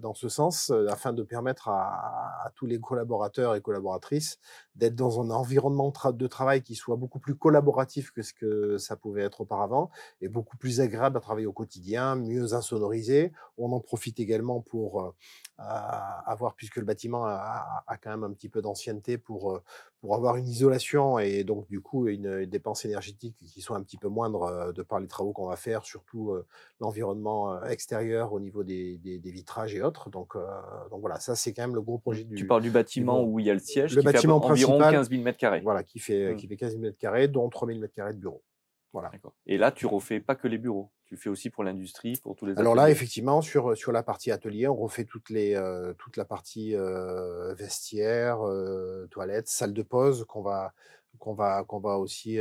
dans ce sens, afin de permettre à, à, tous les collaborateurs et collaboratrices d'être dans un environnement de travail qui soit beaucoup plus collaboratif que ce que ça pouvait être auparavant et beaucoup plus agréable à travailler au quotidien, mieux insonorisé. On en profite également pour euh, avoir, puisque le bâtiment a, a, quand même un petit peu d'ancienneté, pour, euh, pour avoir une isolation et donc du coup une, dépense énergétique qui soit un petit peu moindre euh, de par les travaux qu'on va faire, surtout euh, l'environnement euh, extérieur au niveau des, des, des, vitrages et autres. Donc, donc voilà, ça c'est quand même le gros projet du. Tu parles du bâtiment où il y a le siège, le qui bâtiment fait environ 15 000 m2. Voilà, qui fait, mmh. qui fait 15 000 m2, dont 3 000 m2 de bureaux. Voilà. Et là, tu refais pas que les bureaux, tu fais aussi pour l'industrie, pour tous les. Alors là, effectivement, sur sur la partie atelier, on refait toutes les euh, toute la partie euh, vestiaire, euh, toilettes, salle de pause qu'on va qu'on va qu'on va aussi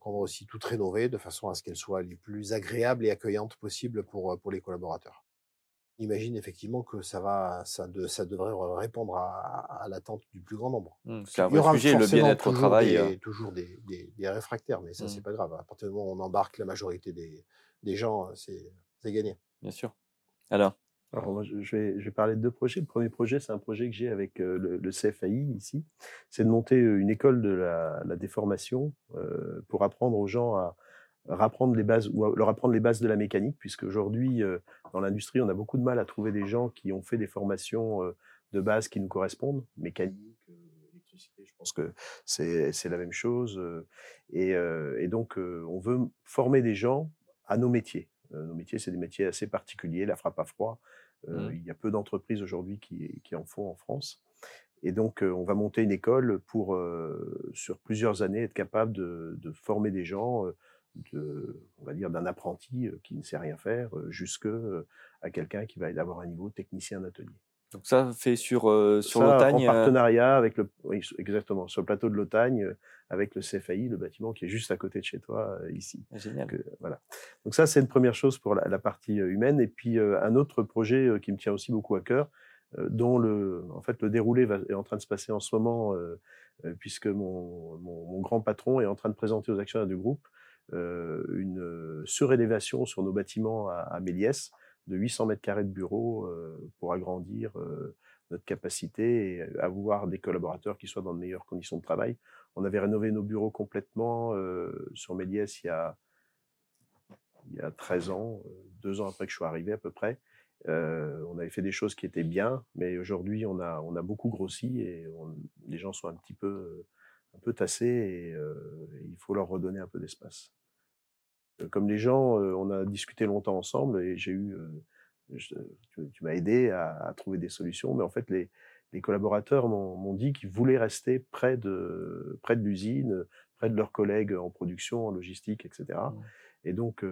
qu'on va aussi tout rénover de façon à ce qu'elles soient les plus agréables et accueillantes possibles pour pour les collaborateurs imagine effectivement que ça va, ça, de, ça devrait répondre à, à l'attente du plus grand nombre. Mmh, c'est un vrai sujet, le bien-être au travail. Des, euh. Toujours des, des, des, réfractaires, mais ça, mmh. c'est pas grave. À partir du moment où on embarque la majorité des, des gens, c'est gagné. Bien sûr. Alors alors moi, je vais, je vais parler de deux projets. Le premier projet, c'est un projet que j'ai avec euh, le, le, CFAI ici. C'est de monter euh, une école de la, la déformation euh, pour apprendre aux gens à, apprendre les bases ou leur apprendre les bases de la mécanique, puisque aujourd'hui euh, dans l'industrie on a beaucoup de mal à trouver des gens qui ont fait des formations euh, de base qui nous correspondent, mécanique, euh, électricité. Je pense que c'est c'est la même chose. Et, et donc on veut former des gens à nos métiers. nos métiers c'est des métiers assez particuliers, la frappe à froid. Mmh. Il y a peu d'entreprises aujourd'hui qui, qui en font en France. Et donc, on va monter une école pour, sur plusieurs années, être capable de, de former des gens de, on va dire, d'un apprenti euh, qui ne sait rien faire, euh, jusque euh, à quelqu'un qui va avoir un niveau technicien d'atelier. Donc ça fait sur euh, sur l'Otagne. En partenariat avec le, oui, exactement, sur le plateau de l'Otagne, avec le CFAI, le bâtiment qui est juste à côté de chez toi ici. Ah, génial. Donc, voilà. Donc ça c'est une première chose pour la, la partie humaine. Et puis un autre projet qui me tient aussi beaucoup à cœur, dont le, en fait le déroulé va, est en train de se passer en ce moment, puisque mon, mon, mon, grand patron est en train de présenter aux actionnaires du groupe une surélévation sur nos bâtiments à, à Méliès de 800 mètres carrés de bureaux euh, pour agrandir euh, notre capacité et avoir des collaborateurs qui soient dans de meilleures conditions de travail. On avait rénové nos bureaux complètement euh, sur Méliès il y a il y a 13 ans, deux ans après que je suis arrivé à peu près. Euh, on avait fait des choses qui étaient bien, mais aujourd'hui on a on a beaucoup grossi et les gens sont un petit peu un peu tassés et, euh, il faut leur redonner un peu d'espace. Comme les gens, euh, on a discuté longtemps ensemble et j'ai eu, je, tu, tu m'as aidé à, à, trouver des solutions, mais en fait les, les collaborateurs m'ont dit qu'ils voulaient rester près de, près de l'usine, près de leurs collègues en production, en logistique, etc. Mmh. Et donc,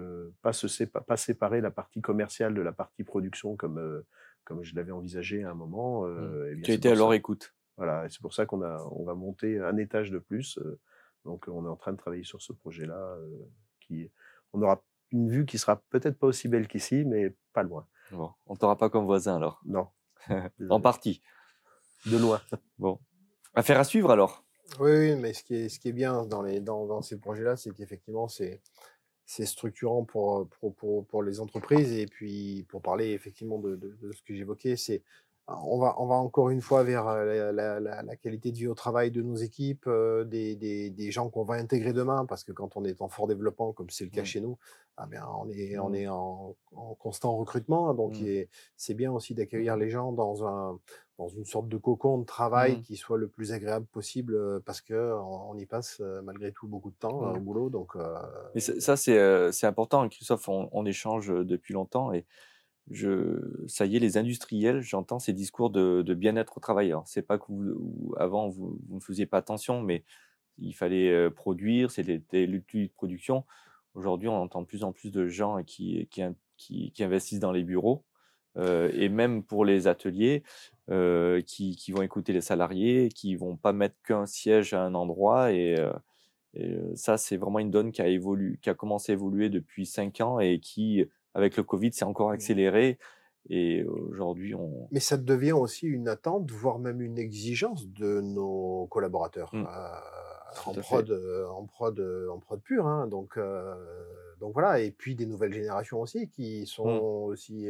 pas, se pas séparer la partie commerciale de la partie production comme, comme je l'avais envisagé à un moment. Mmh. tu as été à leur écoute. Voilà, c'est pour ça qu'on a, on va monter un étage de plus. Euh, donc, on est en train de travailler sur ce projet-là. Euh, qui, on aura une vue qui sera peut-être pas aussi belle qu'ici, mais pas loin. Bon, on t'aura pas comme voisin alors. Non. en partie. De loin. Bon. Affaire à suivre alors. Oui, oui, mais ce qui est, ce qui est bien dans, les, dans, dans ces projets-là, c'est qu'effectivement, c'est, c'est structurant pour, pour, pour, pour, les entreprises. Et puis, pour parler effectivement de, de, de ce que j'évoquais, c'est on va, on va encore une fois vers la, la, la, qualité de vie au travail de nos équipes, des, des, des, gens qu'on va intégrer demain, parce que quand on est en fort développement, comme c'est le cas mmh. chez nous, ah bien, on est, on mmh. est en, en, constant recrutement, donc mmh. c'est bien aussi d'accueillir les gens dans un dans une sorte de cocon de travail qui soit le plus agréable possible, parce que on, y passe malgré tout beaucoup de temps au boulot. Donc, Mais ça, c'est c'est important, Christophe. On, on, échange depuis longtemps et je, ça y est, les industriels, j'entends ces discours de, bien-être au travail. C'est pas que vous, avant vous, ne faisiez pas attention, mais il fallait euh, produire, c'était l'outil de production. Aujourd'hui, on entend de plus en plus de gens qui, investissent dans les bureaux euh, et même pour les ateliers euh, qui, vont écouter les salariés, qui vont pas mettre qu'un siège à un endroit et, et ça, c'est vraiment une donne qui a évolué, qui a commencé à évoluer depuis cinq ans et qui avec le Covid, c'est encore mmh. accéléré. Et aujourd'hui, on. Mais ça devient aussi une attente, voire même une exigence de nos collaborateurs. Mmh. Euh, en, prod, euh, en, prod, euh, en prod pur. Hein, donc, donc voilà. Et puis des nouvelles générations aussi, qui sont mmh. aussi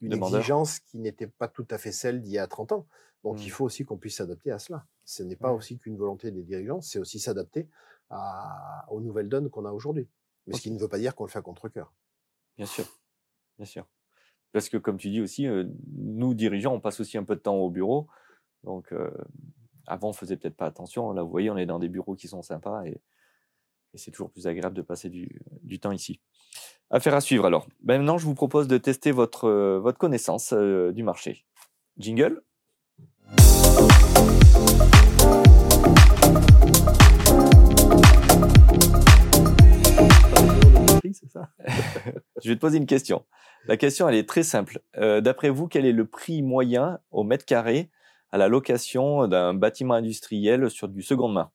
une exigence qui n'était pas tout à fait celle d'il y a 30 ans. Donc il faut aussi qu'on puisse s'adapter à cela. Ce n'est pas aussi qu'une volonté des dirigeants, c'est aussi s'adapter aux nouvelles donnes qu'on a aujourd'hui. Mais ce qui ne veut pas dire qu'on le fait à contre-cœur. Bien sûr, bien sûr. Parce que comme tu dis aussi, nous dirigeants, on passe aussi un peu de temps au bureau. Donc avant, on faisait peut-être pas attention. Là, vous voyez, on est dans des bureaux qui sont sympas et, c'est toujours plus agréable de passer du, temps ici. Affaire à suivre alors. Maintenant, je vous propose de tester votre, votre connaissance du marché. Jingle. Je vais te poser une question. La question, elle est très simple. Euh, d'après vous, quel est le prix moyen au mètre carré à la location d'un bâtiment industriel sur du seconde main?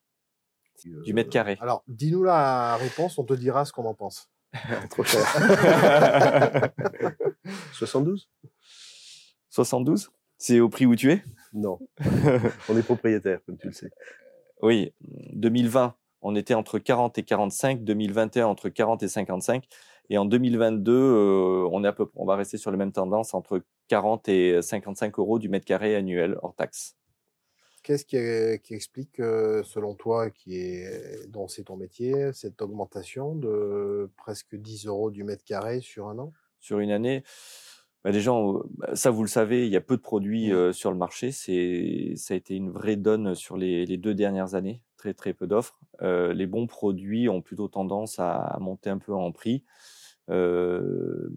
Du mètre carré. Euh, alors, dis-nous la réponse, on te dira ce qu'on en pense. Trop cher. 72 72 C'est au prix où tu es? Non. on est propriétaire, comme tu le sais. Oui, 2020, on était entre 40 et 45, 2021 entre 40 et 55, et en 2022, euh, on, est à peu, on va rester sur les mêmes tendances entre 40 et 55 euros du mètre carré annuel hors taxe. Qu'est-ce qui, explique, euh, selon toi, qui est, dont c'est ton métier, cette augmentation de presque 10 euros du mètre carré sur un an? Sur une année bah déjà, bah, ça vous le savez, il y a peu de produits euh, sur le marché. C'est, ça a été une vraie donne sur les, les deux dernières années. Très peu d'offres. Euh, les bons produits ont plutôt tendance à, monter un peu en prix. Euh,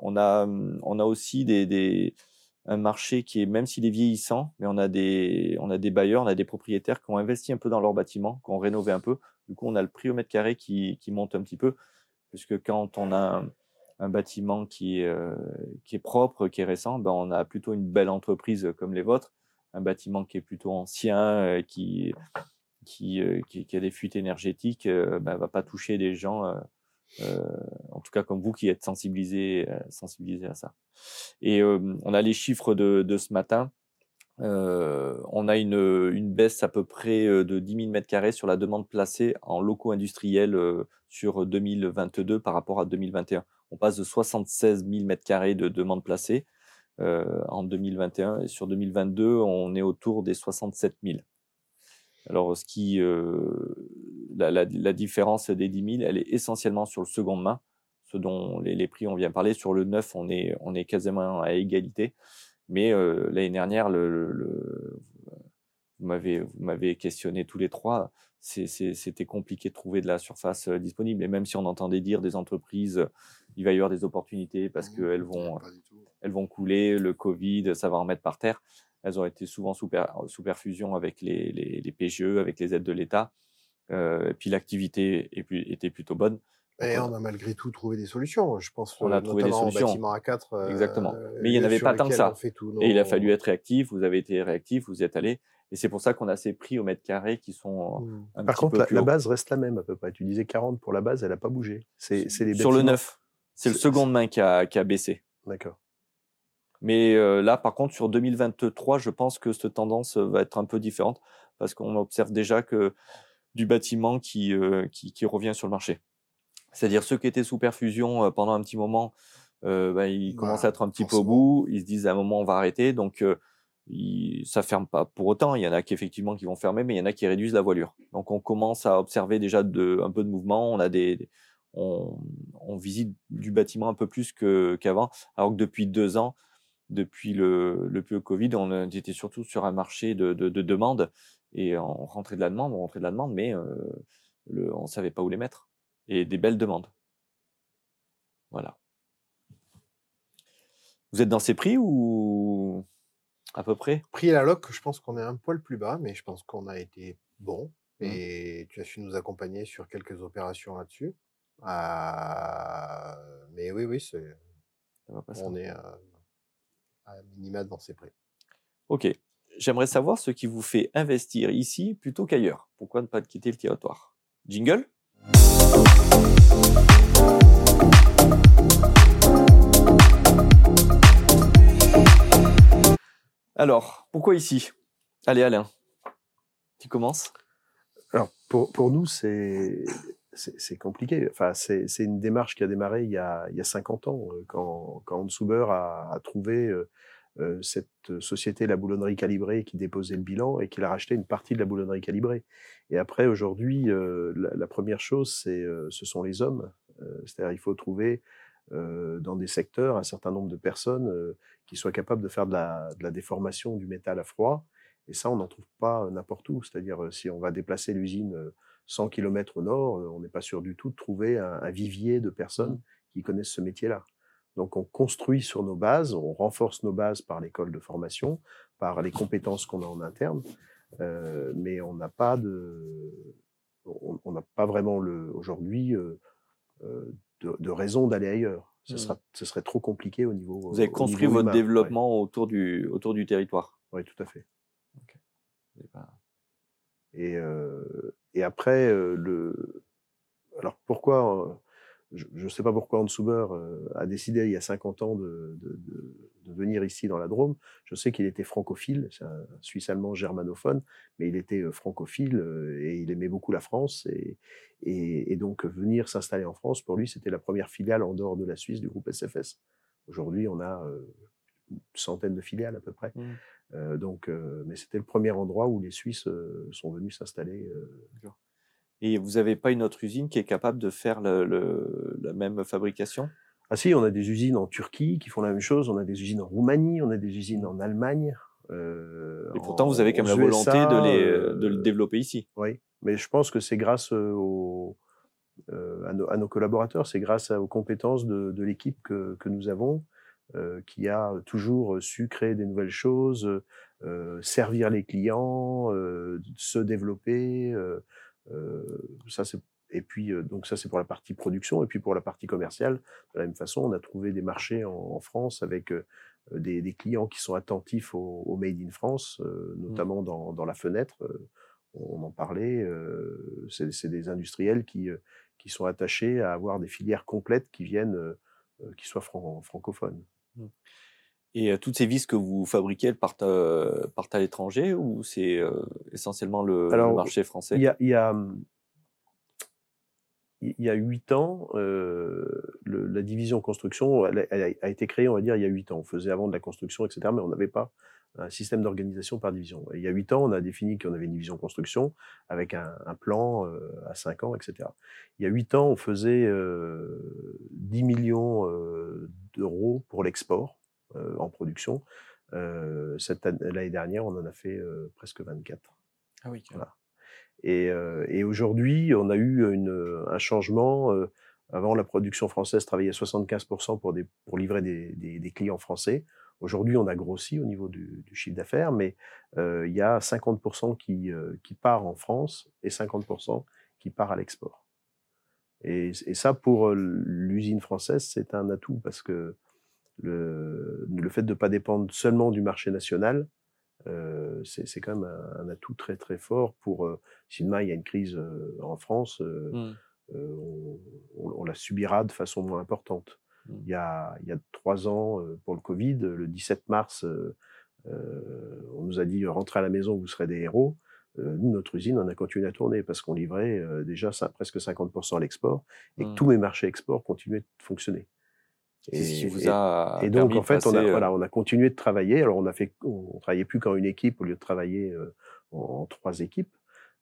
on a on a aussi des, un marché qui est même s'il est vieillissant, mais on a des on a des bailleurs, on a des propriétaires qui ont investi un peu dans leur bâtiment, qui ont rénové un peu. Du coup, on a le prix au mètre carré qui, monte un petit peu, puisque quand on a un bâtiment qui est, euh, qui est propre, qui est récent, ben on a plutôt une belle entreprise comme les vôtres. Un bâtiment qui est plutôt ancien, qui, qui, euh, qui, a des fuites énergétiques, ben, va pas toucher des gens, en tout cas comme vous qui êtes sensibilisés, à ça. Et on a les chiffres de, ce matin. Euh, on a une, baisse à peu près de 10 000 mètres carrés sur la demande placée en locaux industriels sur 2022 par rapport à 2021. On passe de 76 000 mètres carrés de demande placée euh, en 2021 et sur 2022, on est autour des 67 000. Alors, ce qui, euh, la, la, la, différence des 10 000, elle est essentiellement sur le second main, ce dont les, les, prix on vient parler. Sur le neuf, on est, on est quasiment à égalité. Mais euh, l'année dernière, le, le, vous m'avez questionné tous les trois c'était compliqué de trouver de la surface euh, disponible. Et même si on entendait dire des entreprises, il va y avoir des opportunités parce mmh, qu'elles vont, elles vont couler, le Covid, ça va en mettre par terre. Elles ont été souvent sous, sous perfusion avec les, les, les, PGE, avec les aides de l'État. Euh, et puis l'activité était plutôt bonne. Et on a malgré tout trouvé des solutions. Je pense on a trouvé des solutions. bâtiment A4. Euh, Exactement. Mais il n'y en avait pas tant que ça. Et il a fallu être réactif. Vous avez été réactif. Vous y êtes allé. Et c'est pour ça qu'on a ces prix au mètre carré qui sont mmh. un Par petit contre, peu la, plus la base reste la même à peu près. Tu disais 40 pour la base, elle n'a pas bougé. C'est les Sur le neuf, c'est le seconde main qui a, qui a baissé. D'accord. Mais euh, là, par contre, sur 2023, je pense que cette tendance va être un peu différente parce qu'on observe déjà que du bâtiment qui, euh, qui, qui revient sur le marché. C'est-à-dire ceux qui étaient sous perfusion euh, pendant un petit moment, euh, bah, ils Bah, commencent à être un petit peu au bout. Ils se disent à un moment on va arrêter. Donc euh, il, ça ferme pas pour autant. Il y en a qui effectivement qui vont fermer, mais il y en a qui réduisent la voilure. Donc on commence à observer déjà de, un peu de mouvement. On a des, on, on visite du bâtiment un peu plus qu'avant, alors que depuis deux ans, depuis le, le Covid, on était surtout sur un marché de, de, de demande et on rentrait de la demande, on rentrait de la demande, mais euh, le, on savait pas où les mettre et des belles demandes. Voilà. Vous êtes dans ces prix ou à peu près? Prix à la loc, je pense qu'on est un poil plus bas, mais je pense qu'on a été bon. Mmh. Et tu as su nous accompagner sur quelques opérations là-dessus. Euh, mais oui, oui, c'est, on est à, à minima dans ces prix. Ok. J'aimerais savoir ce qui vous fait investir ici plutôt qu'ailleurs. Pourquoi ne pas quitter le territoire Jingle? Alors, pourquoi ici? Allez Alain, tu commences Alors, pour, pour nous, c'est c'est compliqué. Enfin, c'est une démarche qui a démarré il y a, il y a 50 ans, euh, quand, Hans Huber a, trouvé euh, euh, cette société, la boulonnerie calibrée, qui déposait le bilan et qu'il a racheté une partie de la boulonnerie calibrée. Et après, aujourd'hui, la, première chose, ce sont les hommes. C'est-à-dire, il faut trouver dans des secteurs un certain nombre de personnes qui soient capables de faire de la déformation du métal à froid. Et ça, on n'en trouve pas n'importe où. C'est-à-dire, si on va déplacer l'usine 100 km au nord, on n'est pas sûr du tout de trouver un, un vivier de personnes mmh. qui connaissent ce métier-là. Donc on construit sur nos bases, on renforce nos bases par l'école de formation, par les compétences qu'on a en interne, euh, mais on n'a pas de, on n'a pas vraiment le aujourd'hui euh, euh, de, de, raison d'aller ailleurs. Ce, mmh. sera, ce serait trop compliqué au niveau. Vous avez construit votre humain, développement ouais. autour du autour du territoire. Oui, tout à fait. Okay. Et, euh, et après euh, le, alors pourquoi je ne sais pas pourquoi Hans Huber euh, a décidé il y a 50 ans de, venir ici dans la Drôme. Je sais qu'il était francophile, c'est un Suisse-allemand germanophone, mais il était euh, francophile euh, et il aimait beaucoup la France. Et donc venir s'installer en France, pour lui, c'était la première filiale en dehors de la Suisse du groupe SFS. Aujourd'hui, on a une centaine de filiales à peu près. Mmh. Euh, donc, euh, mais c'était le premier endroit où les Suisses euh, sont venus s'installer. Et vous n'avez pas une autre usine qui est capable de faire le, le, la même fabrication? Ah si, on a des usines en Turquie qui font la même chose, on a des usines en Roumanie, on a des usines en Allemagne. Euh, et pourtant, en, vous avez quand même la volonté de, les, de le développer ici. Oui, mais je pense que c'est grâce euh, à, nos, à, nos, collaborateurs, c'est grâce aux compétences de, de l'équipe que, que, nous avons, qui a toujours su créer des nouvelles choses, euh, servir les clients, se développer. ça, c'est et puis, euh, donc ça, c'est pour la partie production. Et puis, pour la partie commerciale, de la même façon, on a trouvé des marchés en, en France avec euh, des, des, clients qui sont attentifs au, au Made in France, euh, mmh. notamment mmh. dans, dans, la fenêtre. on en parlait. c'est des industriels qui, qui sont attachés à avoir des filières complètes qui viennent, qui soient fran francophones. Mmh. Et toutes ces vis que vous fabriquez, elles partent, euh, partent à l'étranger ou c'est euh, essentiellement le, Alors, le, marché français? Il y a, y a il y a huit ans, euh, le, la division construction elle, elle a, été créée, on va dire, il y a huit ans. On faisait avant de la construction, etc., mais on n'avait pas un système d'organisation par division. Et il y a huit ans, on a défini qu'on avait une division construction avec un, un plan euh, à cinq ans, etc. Il y a huit ans, on faisait euh, 10 millions euh, d'euros pour l'export euh, en production. Euh, l'année dernière, on en a fait presque 24. Ah oui, voilà. Et, et aujourd'hui, on a eu une, un changement. Avant, la production française travaillait à 75% pour, des, pour livrer des, des, des clients français. Aujourd'hui, on a grossi au niveau du, du chiffre d'affaires, mais euh, il y a 50% qui, euh, qui part en France et 50% qui part à l'export. Et, et, ça, pour l'usine française, c'est un atout parce que le, le fait de ne pas dépendre seulement du marché national, euh, c'est quand même un, un, atout très très fort pour euh, si demain il y a une crise euh, en France, mmh. on, on, on, la subira de façon moins importante. Mmh. Il, y a, il y a trois ans pour le Covid, le 17 mars, on nous a dit rentrez à la maison, vous serez des héros. nous, notre usine, on a continué à tourner parce qu'on livrait déjà ça, presque 50% à l'export et que mmh. tous mes marchés export continuaient de fonctionner. C'est ce qui Et- vous a Et donc, en fait, on a, passer, euh, voilà, on a continué de travailler. Alors, on a fait, on travaillait plus qu'en une équipe au lieu de travailler euh, en, en trois équipes.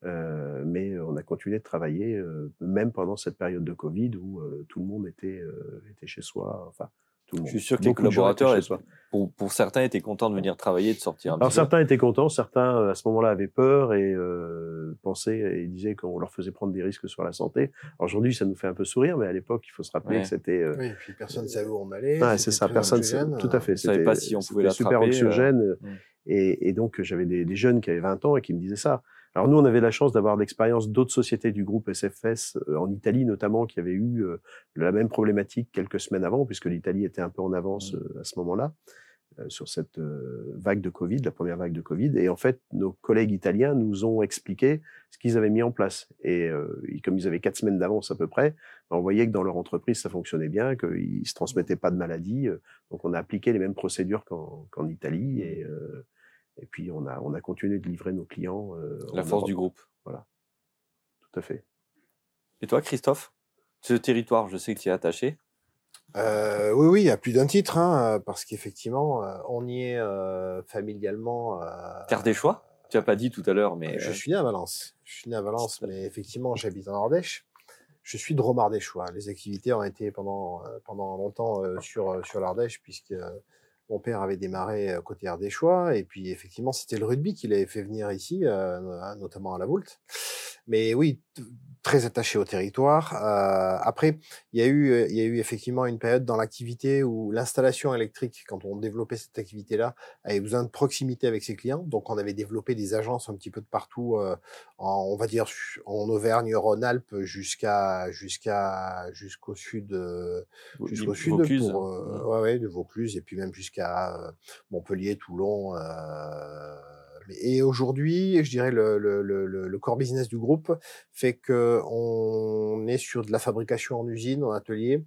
Euh, mais on a continué de travailler, euh, même pendant cette période de Covid où euh, tout le monde était, euh, était chez soi. Enfin, tout le monde. Je suis sûr que les collaborateurs, chez étaient- soi. pour, pour certains, étaient contents de venir travailler, de sortir un Alors petit peu. certains étaient contents, certains à ce moment-là avaient peur et euh, pensaient et disaient qu'on leur faisait prendre des risques sur la santé. Aujourd'hui, ça nous fait un peu sourire, mais à l'époque, il faut se rappeler Ouais. que c'était euh, Oui, et puis personne ne savait où on allait. C'est ça, personne, sait- anxiogène, tout à fait. On savait c'était- pas si on pouvait c'était super l'attraper, euh, anxiogène. mm. Et, et donc, j'avais des, des jeunes qui avaient 20 ans et qui me disaient ça. Alors nous, on avait la chance d'avoir l'expérience d'autres sociétés du groupe SFS, euh, en Italie notamment, qui avaient eu euh, la même problématique quelques semaines avant, puisque l'Italie était un peu en avance Mm. euh, à ce moment-là, sur cette vague de Covid, la première vague de Covid. Et en fait, nos collègues italiens nous ont expliqué ce qu'ils avaient mis en place. Et euh, comme ils avaient quatre semaines d'avance à peu près, ben, on voyait que dans leur entreprise, ça fonctionnait bien, qu'ils se transmettaient pas de maladies. euh, Donc on a appliqué les mêmes procédures qu'en qu'en Italie. Et, euh, et puis on a, on a continué de livrer nos clients. euh, La force Europe. du groupe. Tout à fait. Et toi, Christophe? Ce territoire, je sais que tu y es attaché. Euh, oui, oui, à plus d'un titre, hein, parce qu'effectivement, euh, on y est euh, familialement. euh, Terre des choix? Tu n'as pas dit tout à l'heure, mais Je suis né à Valence. Je suis né à Valence, mais effectivement, j'habite en Ardèche. Je suis de Romardéchois. Les activités ont été pendant, pendant longtemps euh, sur, sur l'Ardèche, puisque euh, mon père avait démarré côté ardéchois. Et puis, effectivement, c'était le rugby qui l'avait fait venir ici, euh, notamment à la Voulte. Mais oui, très attaché au territoire. Euh, après, il y a eu, euh, il y a eu effectivement une période dans l'activité où l'installation électrique, quand on développait cette activité-là, avait besoin de proximité avec ses clients. Donc, on avait développé des agences un petit peu de partout, euh, en, on va dire en Auvergne-Rhône-Alpes jusqu'à jusqu'à jusqu'au sud, euh, jusqu'au sud Vaucluse. pour euh, ouais, ouais, de Vaucluse et puis même jusqu'à euh, Montpellier, Toulon. euh, et aujourd'hui, je dirais le, le, core business du groupe fait que on est sur de la fabrication en usine, en atelier.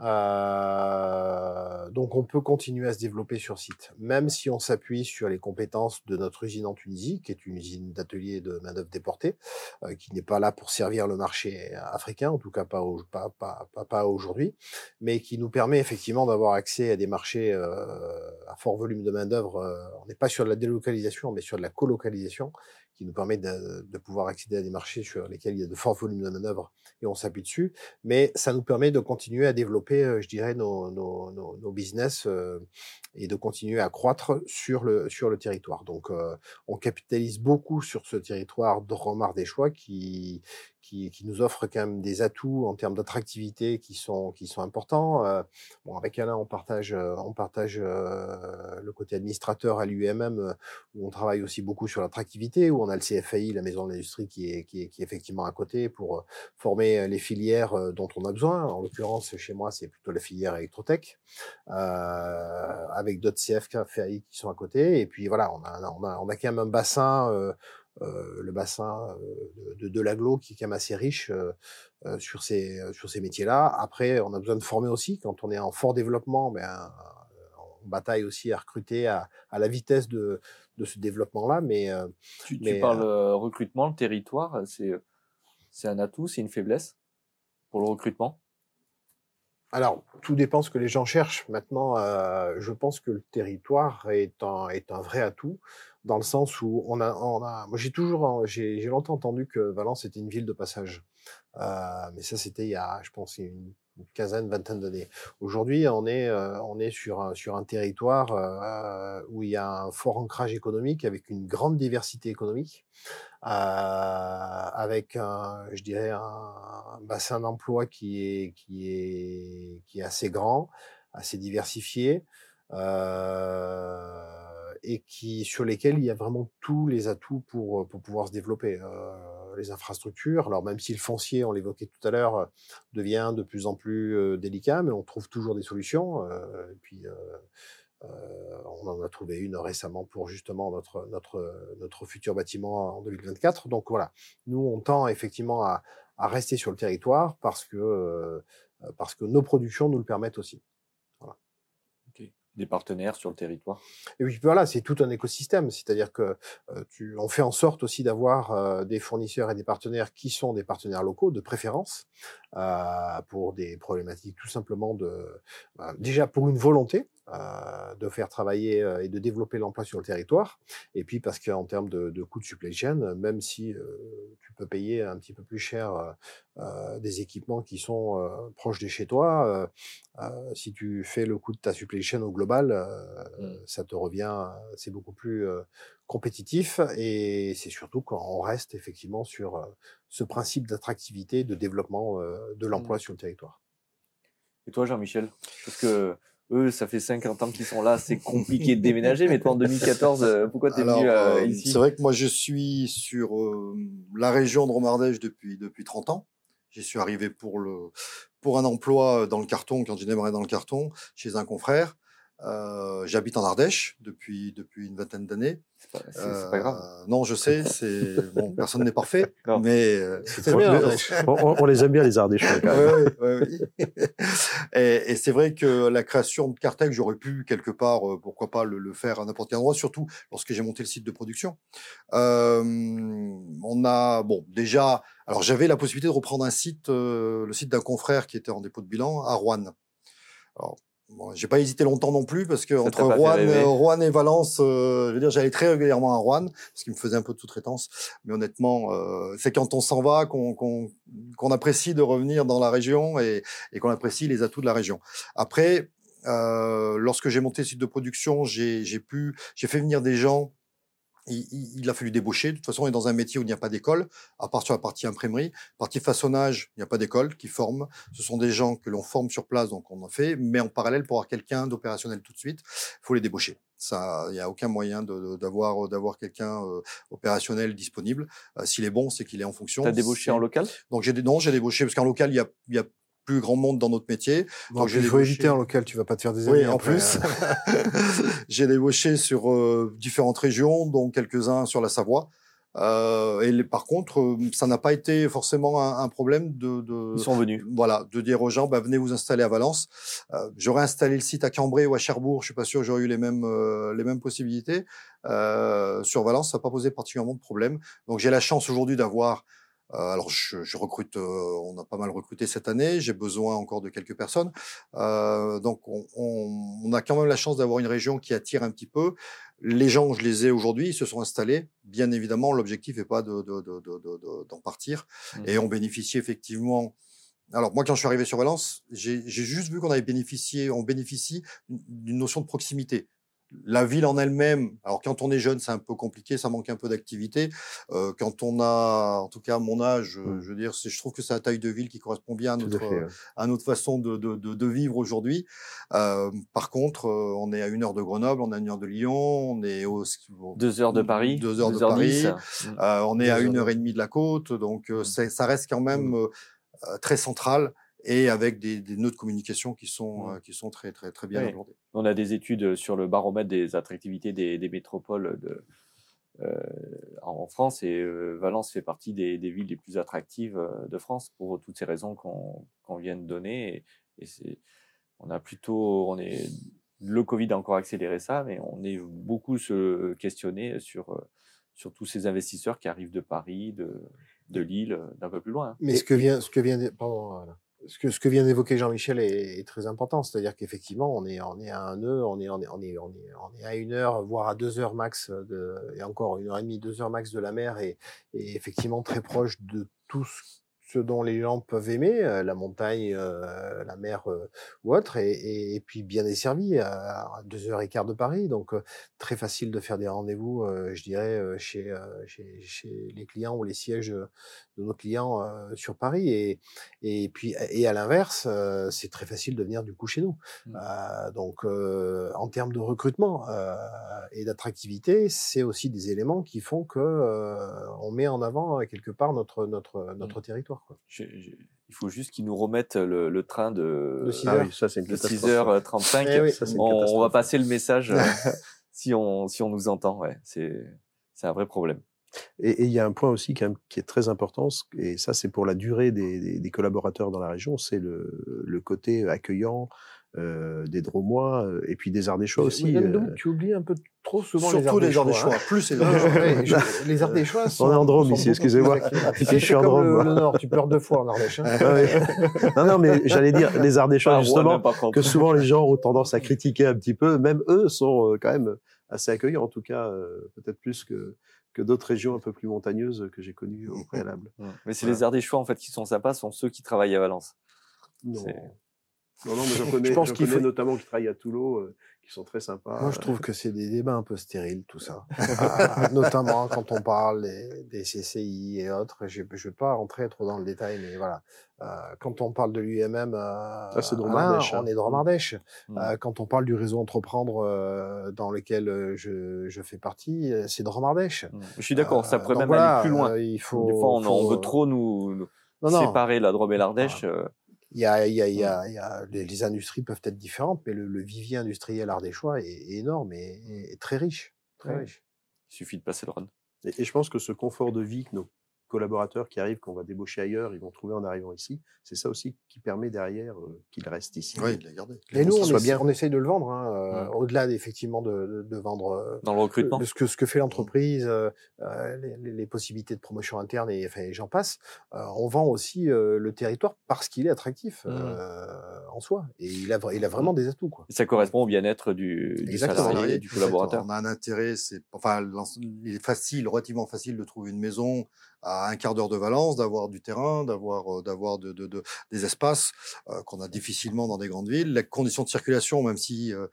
Euh, donc on peut continuer à se développer sur site, même si on s'appuie sur les compétences de notre usine en Tunisie, qui est une usine d'atelier de main d'œuvre déportée, euh, qui n'est pas là pour servir le marché africain, en tout cas pas, pas, pas, pas, pas aujourd'hui, mais qui nous permet effectivement d'avoir accès à des marchés euh, à fort volume de main d'œuvre. euh, on n'est pas sur de la délocalisation, mais sur de la colocalisation, qui nous permet de, de pouvoir accéder à des marchés sur lesquels il y a de forts volumes de main d'œuvre et on s'appuie dessus. Mais ça nous permet de continuer à développer, euh, je dirais, nos, nos, nos, nos business euh, et de continuer à croître sur le, sur le territoire. Donc, euh, on capitalise beaucoup sur ce territoire de Romard des Choix qui, qui, nous offre quand même des atouts en termes d'attractivité qui sont, qui sont importants. Euh, bon, avec Alain, on partage, euh, on partage euh, le côté administrateur à l'UMM où on travaille aussi beaucoup sur l'attractivité, où on a le CFAI, la maison de l'industrie, qui est, qui, est, qui est effectivement à côté pour former les filières dont on a besoin. En l'occurrence, chez moi, c'est plutôt la filière électrotech, avec d'autres CFAI qui sont à côté. Et puis voilà, on a, on a, on a quand même un bassin. Euh, le bassin euh, de, de l'aglo qui est quand même assez riche euh, sur ces, sur ces métiers-là. Après, on a besoin de former aussi. Quand on est en fort développement, ben, on bataille aussi à recruter à, à la vitesse de, de ce développement-là. Mais, Tu, tu mais, parles euh, recrutement, le territoire, c'est c'est un atout, c'est une faiblesse pour le recrutement? Alors, tout dépend ce que les gens cherchent. Maintenant, euh, je pense que le territoire est un, est un vrai atout, dans le sens où on a, on a moi j'ai toujours, j'ai j'ai longtemps entendu que Valence était une ville de passage. Euh, mais ça, c'était il y a, je pense, une, une quinzaine, vingtaine d'années. Aujourd'hui, on est, euh, on est sur un, sur un territoire euh, où il y a un fort ancrage économique, avec une grande diversité économique, euh, avec un, je dirais, un, bassin d'emploi qui est, qui est, qui est assez grand, assez diversifié. Et qui sur lesquels il y a vraiment tous les atouts pour pour pouvoir se développer les infrastructures. Alors même si le foncier on l'évoquait tout à l'heure devient de plus en plus euh, délicat mais on trouve toujours des solutions euh, et puis euh, on en a trouvé une récemment pour justement notre notre notre futur bâtiment en 2024 donc voilà. Nous on tend effectivement à, à rester sur le territoire parce que parce que nos productions nous le permettent aussi des partenaires sur le territoire. Et puis voilà, c'est tout un écosystème, c'est-à-dire que euh, tu, on fait en sorte aussi d'avoir euh, des fournisseurs et des partenaires qui sont des partenaires locaux de préférence euh, pour des problématiques tout simplement de déjà pour une volonté de faire travailler et de développer l'emploi sur le territoire, et puis parce qu'en termes de, de coûts de supply chain, même si tu peux payer un petit peu plus cher des équipements qui sont proches de chez toi, si tu fais le coût de ta supply chain au global, mmh. ça te revient, c'est beaucoup plus compétitif et c'est surtout quand on reste effectivement sur ce principe d'attractivité, de développement de l'emploi mmh. sur le territoire. Et toi, Jean-Michel? Parce que eux, ça fait 50 ans qu'ils sont là, c'est compliqué de déménager, mais toi en 2014, euh, pourquoi tu es venu euh, euh, ici? C'est vrai que moi je suis sur la région de Romardèche depuis, depuis 30 ans. J'y suis arrivé pour, le, pour un emploi dans le carton, quand j'ai démarré dans le carton, chez un confrère. Euh, J'habite en Ardèche depuis depuis une vingtaine d'années. C'est euh, pas grave. Non, je sais, c'est bon, personne n'est parfait, mais euh, c'est bien. on, on, les aime bien les Ardèches. oui, oui. et, et c'est vrai que la création de Cartec, j'aurais pu quelque part, euh, pourquoi pas le, le faire à n'importe quel endroit, surtout lorsque j'ai monté le site de production. Euh, on a bon déjà, alors j'avais la possibilité de reprendre un site, euh, le site d'un confrère qui était en dépôt de bilan à Rouen. Alors, Bon, j'ai pas hésité longtemps non plus parce que entre Rouen, Rouen, et Valence, euh, je veux dire, j'allais très régulièrement à Rouen parce qu'il me faisait un peu de sous-traitance. Mais honnêtement, euh, c'est quand on s'en va qu'on qu'on apprécie de revenir dans la région et, et qu'on apprécie les atouts de la région. Après, euh, lorsque j'ai monté le site de production, j'ai pu, j'ai fait venir des gens il, il, a fallu débaucher. De toute façon, on est dans un métier où il n'y a pas d'école, à part sur la partie imprimerie. Partie façonnage, il n'y a pas d'école qui forme. Ce sont des gens que l'on forme sur place, donc on en fait. Mais en parallèle, pour avoir quelqu'un d'opérationnel tout de suite, il faut les débaucher. Ça, il n'y a aucun moyen d'avoir d'avoir quelqu'un euh, opérationnel disponible. Euh, S'il est bon, c'est qu'il est en fonction. Tu as débauché en local? Donc j'ai non, j'ai débauché parce qu'en local, il y a, il y a plus grand monde dans notre métier. Donc, il faut éviter en local, tu vas pas te faire des amis. Oui, en plus. j'ai débauché sur euh, différentes régions, dont quelques-uns sur la Savoie. Euh, et les, par contre, euh, ça n'a pas été forcément un, un problème de, de, Ils sont venus. Voilà, de dire aux gens, bah, venez vous installer à Valence. Euh, j'aurais installé le site à Cambrai ou à Cherbourg, je suis pas sûr que j'aurais eu les mêmes euh, les mêmes possibilités. sur Valence, ça n'a pas posé particulièrement de problème. Donc j'ai la chance aujourd'hui d'avoir euh, alors, je, je recrute, euh, on a pas mal recruté cette année. J'ai besoin encore de quelques personnes. Euh, donc, on, on, on, a quand même la chance d'avoir une région qui attire un petit peu. Les gens, je les ai aujourd'hui, ils se sont installés. Bien évidemment, l'objectif n'est pas d'en de, de, de, partir. Mmh. Et on bénéficie effectivement. Alors moi, quand je suis arrivé sur Valence, j'ai juste vu qu'on avait bénéficié, on bénéficie d'une notion de proximité la ville en elle-même, alors quand on est jeune, c'est un peu compliqué, ça manque un peu d'activité. Euh, quand on a, en tout cas à mon âge, mmh. je veux dire, je trouve que c'est la taille de ville qui correspond bien à notre, fait, à notre façon de, de, de, de vivre aujourd'hui. Euh, par contre, euh, on est à une heure de Grenoble, on est à une heure de Lyon, on est au, deux heures de Paris, deux heures de Paris, euh, on est à une heure et demie de la côte, donc euh, mmh. ça reste quand même mmh. euh, très central et avec des, des nœuds de communication qui sont, mmh. euh, qui sont très, très, très bien oui. On a des études sur le baromètre des attractivités des, des métropoles de, euh, en France et euh, Valence fait partie des, des, villes les plus attractives euh, de France pour toutes ces raisons qu'on qu vient de donner. Et, et c'est, on a plutôt, on est, le Covid a encore accéléré ça, mais on est beaucoup se questionner sur, euh, sur tous ces investisseurs qui arrivent de Paris, de, de Lille, d'un peu plus loin. Mais ce que vient, ce que vient, pardon, voilà ce que, vient d'évoquer Jean-Michel est, très important, c'est-à-dire qu'effectivement, on est, on est à un nœud, on est, on à une heure, voire à deux heures max de, et encore une heure et demie, deux heures max de la mer, et, et effectivement très proche de tout ce ce dont les gens peuvent aimer, la montagne, euh, la mer euh, ou autre, et, et, et, puis bien desservi à deux heures et quart de Paris, donc euh, très facile de faire des rendez-vous, je dirais, chez, chez, chez, les clients ou les sièges de nos clients sur Paris, et, et puis et à l'inverse, c'est très facile de venir du coup chez nous. Mmh. donc en termes de recrutement et d'attractivité, c'est aussi des éléments qui font que on met en avant quelque part notre notre notre mmh. territoire. Je, je, il faut juste qu'ils nous remettent le, le train de, de 6h35. Eh oui. on, on, va passer le message si, on, si on nous entend. Ouais, c'est un vrai problème. Et il y a un point aussi qui est très important, et ça c'est pour la durée des, des, des, collaborateurs dans la région, c'est le, le côté accueillant, euh, des Dromois, euh, et puis des Ardéchois aussi. Madame euh, Dom, tu oublies un peu trop souvent Surtout les les Ardéchois, Ardéchois. hein. plus les Ardéchois. ouais, les Ardéchois sont. On est en Drôme ici, excusez-moi. Je suis en Drôme, le, le Nord, tu pleures deux fois en Ardèche. hein. Ah ouais. non, non, mais j'allais dire, les Ardéchois, Rouen, justement, que souvent les gens ont tendance à critiquer un petit peu, même eux sont euh, quand même assez accueillants, en tout cas, euh, peut-être plus que, que d'autres régions un peu plus montagneuses que j'ai connues au préalable. Mais c'est Voilà. les Ardéchois en fait qui sont sympas, sont ceux qui travaillent à Valence. Non, non, non, mais j'en connais, pense qu'il connais faut- notamment qui travaillent à Toulon, euh, qui sont très sympas. Moi, je trouve que c'est des débats un peu stériles, tout ça. Ah, notamment quand on parle des, des CCI et autres. Je ne vais pas rentrer trop dans le détail, mais voilà. Euh, quand on parle de l'UMM, euh, c'est de Alain, Dromardèche, hein. on est de Dromardèche. Euh, quand on parle du réseau Entreprendre euh, dans lequel euh, je, je fais partie, euh, c'est de Dromardèche. Mm. Je suis d'accord, ça Euh, pourrait même voilà, aller plus loin. euh, il faut, Des fois, on, on veut euh, trop nous, nous non, non. séparer la Drôme et l'Ardèche. euh, Il y a, il y a, il y a, il y a les, les industries peuvent être différentes, mais le, le vivier industriel ardéchois est, est énorme et, et très riche. Très Ouais. riche. il suffit de passer le Rhône. Et, et je pense que ce confort de vie que nos collaborateurs qui arrivent, qu'on va débaucher ailleurs, ils vont trouver en arrivant ici, c'est ça aussi qui permet derrière euh, qu'ils restent ici. Oui, l'a. Et nous, on, soit essaie, bien. on essaye de le vendre, hein, euh, Mm. au-delà effectivement de, vendre euh, Dans le recrutement. ce, que, ce que fait l'entreprise, euh, euh, les, possibilités de promotion interne et, enfin, et j'en passe. Euh, on vend aussi euh, le territoire parce qu'il est attractif Mm. euh, en soi et il a, il a vraiment des atouts. Quoi. Et ça correspond au bien-être du, du salarié, du collaborateur. On a un intérêt, c'est enfin, il est facile, relativement facile de trouver une maison à un quart d'heure de Valence, d'avoir du terrain, d'avoir d'avoir de, de, de- des espaces euh, qu'on a difficilement dans des grandes villes. Les conditions de circulation, même si euh,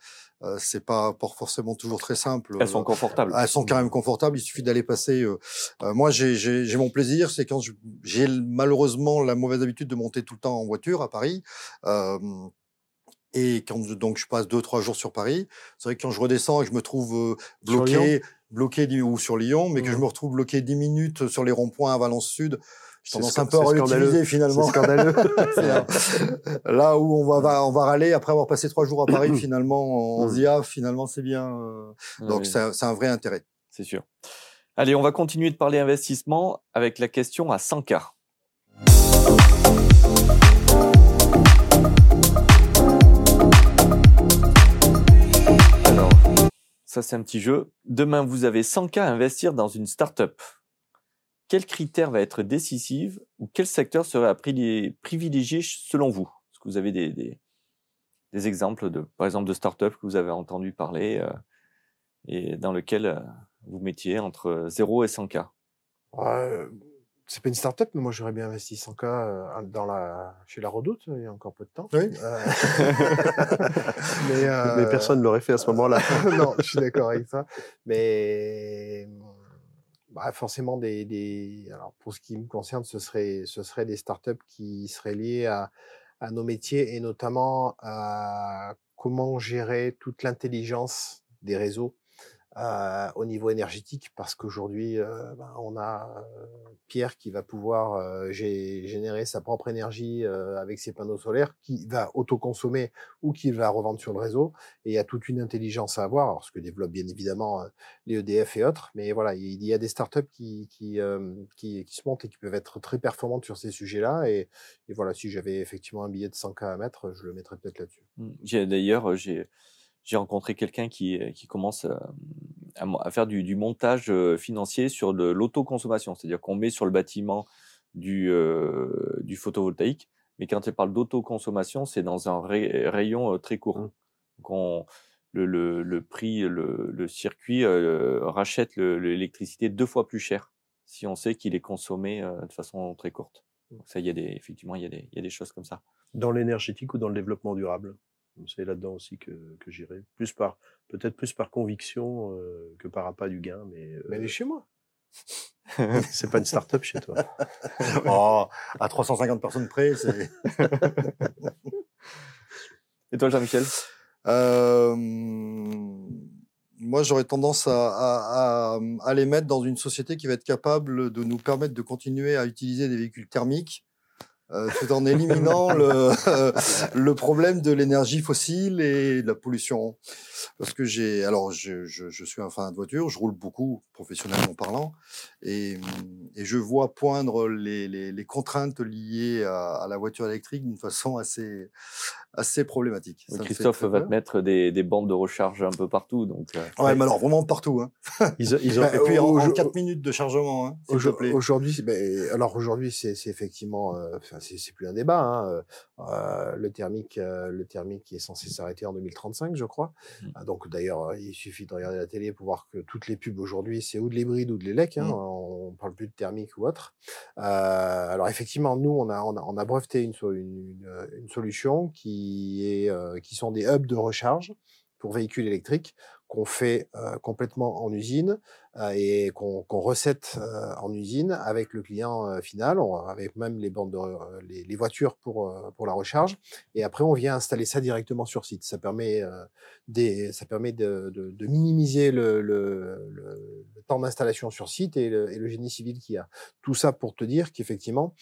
c'est pas forcément toujours très simple, Elles sont confortables. elles sont quand même confortables. Il suffit d'aller passer. euh, euh, moi, j'ai- mon plaisir, c'est quand j'ai malheureusement la mauvaise habitude de monter tout le temps en voiture à Paris. Et quand donc je passe deux trois jours sur Paris, c'est vrai que quand je redescends et que je me trouve euh, bloqué, bloqué ou sur Lyon, mais que je Mhm. me retrouve bloqué 10 minutes sur les ronds-points à Valence Sud, j'ai tendance un peu à C'est finalement. scandaleux. Là où on va, va- on va râler après avoir passé trois jours à Paris, finalement, on se dit ah finalement c'est bien. euh. Donc Oui, c'est un- c'est un vrai intérêt. c'est sûr. Allez, on va continuer de parler investissement avec la question à 100K. Ça c'est un petit jeu. Demain, vous avez 100K à investir dans une start-up. Quel critère va être décisif ou quel secteur serait à pri- privilégier selon vous? Est-ce que vous avez des, des, des exemples de, par exemple, de start-up que vous avez entendu parler euh, et dans lequel euh, vous mettiez entre 0 et 100K Ouais, c'est pas une start-up, mais moi j'aurais bien investi 100K euh, dans la, chez la Redoute il y a encore peu de temps. Oui. Euh, mais, euh, Mais personne ne l'aurait fait à ce moment-là. non, je suis d'accord avec ça. Mais bah, forcément, des, des, alors pour ce qui me concerne, ce serait, ce serait des startups qui seraient liées à, à nos métiers et notamment à comment gérer toute l'intelligence des réseaux euh, au niveau énergétique, parce qu'aujourd'hui, euh, ben, on a euh, Pierre qui va pouvoir euh, gé- générer sa propre énergie euh, avec ses panneaux solaires, qui va autoconsommer ou qui va revendre sur le réseau. Et il y a toute une intelligence à avoir, alors ce que développent bien évidemment les EDF et autres. Mais voilà, il y a des startups qui, qui, qui, qui se montent et qui peuvent être très performantes sur ces sujets-là. Et, et voilà, si j'avais effectivement un billet de 100K à mettre, je le mettrais peut-être là-dessus. Mm. J'ai d'ailleurs j'ai j'ai rencontré quelqu'un qui qui commence euh, à, faire du, du montage euh, financier sur de l'autoconsommation, c'est-à-dire qu'on met sur le bâtiment du euh, du photovoltaïque, mais quand il parle d'autoconsommation, c'est dans un ray- rayon euh, très court. Mm. Donc on- le, le, le prix, le, le circuit euh, rachète le- l'électricité deux fois plus cher si on sait qu'il est consommé euh, de façon très courte. Donc ça, il y a des effectivement il y a des il y a des choses comme ça. Dans l'énergétique ou dans le développement durable? C'est là-dedans aussi que, que j'irai. Plus par, peut-être plus par conviction euh, que par appât du gain, mais, euh, Mais elle est chez moi. c'est pas une start-up chez toi. Oh, à 350 personnes près, c'est. Et toi, Jean-Michel? Euh, moi, j'aurais tendance à, à, à, à les mettre dans une société qui va être capable de nous permettre de continuer à utiliser des véhicules thermiques euh, tout en éliminant le, le problème de l'énergie fossile et de la pollution. Parce que j'ai, alors, je, je, je suis un fan de voiture, je roule beaucoup, professionnellement parlant, et, et je vois poindre les, les, les contraintes liées à, à la voiture électrique d'une façon assez, assez problématique. Ça Christophe va te mettre des, des bandes de recharge un peu partout. Donc, euh, Ouais, mais alors vraiment partout. Hein. Ils, ont- ils ont- Et puis en, au- en au- 4 minutes de chargement, hein, s'il te Aujo- plaît. Aujourd'hui, c'est- ben, alors aujourd'hui, c'est c'est effectivement, euh, enfin, c'est c'est plus un débat. Hein. euh, euh, le thermique, euh, le thermique est censé s'arrêter en 2035, je crois. Mm. Ah, Donc d'ailleurs, euh, il suffit de regarder la télé pour voir que toutes les pubs aujourd'hui, c'est ou de l'hybride ou de l'élec. Hein. Mm. On parle plus de thermique ou autre. Euh, alors effectivement, nous, on a, on a, on a breveté une, so- une, une- une solution qui euh, qui sont des hubs de recharge pour véhicules électriques qu'on fait euh, complètement en usine euh, et qu'on recette en usine avec le client final, avec même les bandes de, les, voitures pour pour la recharge. Et après, on vient installer ça directement sur site. Ça permet ça permet de, minimiser le temps d'installation sur site et le, et le génie civil qu'il y a. Tout ça pour te dire qu'effectivement,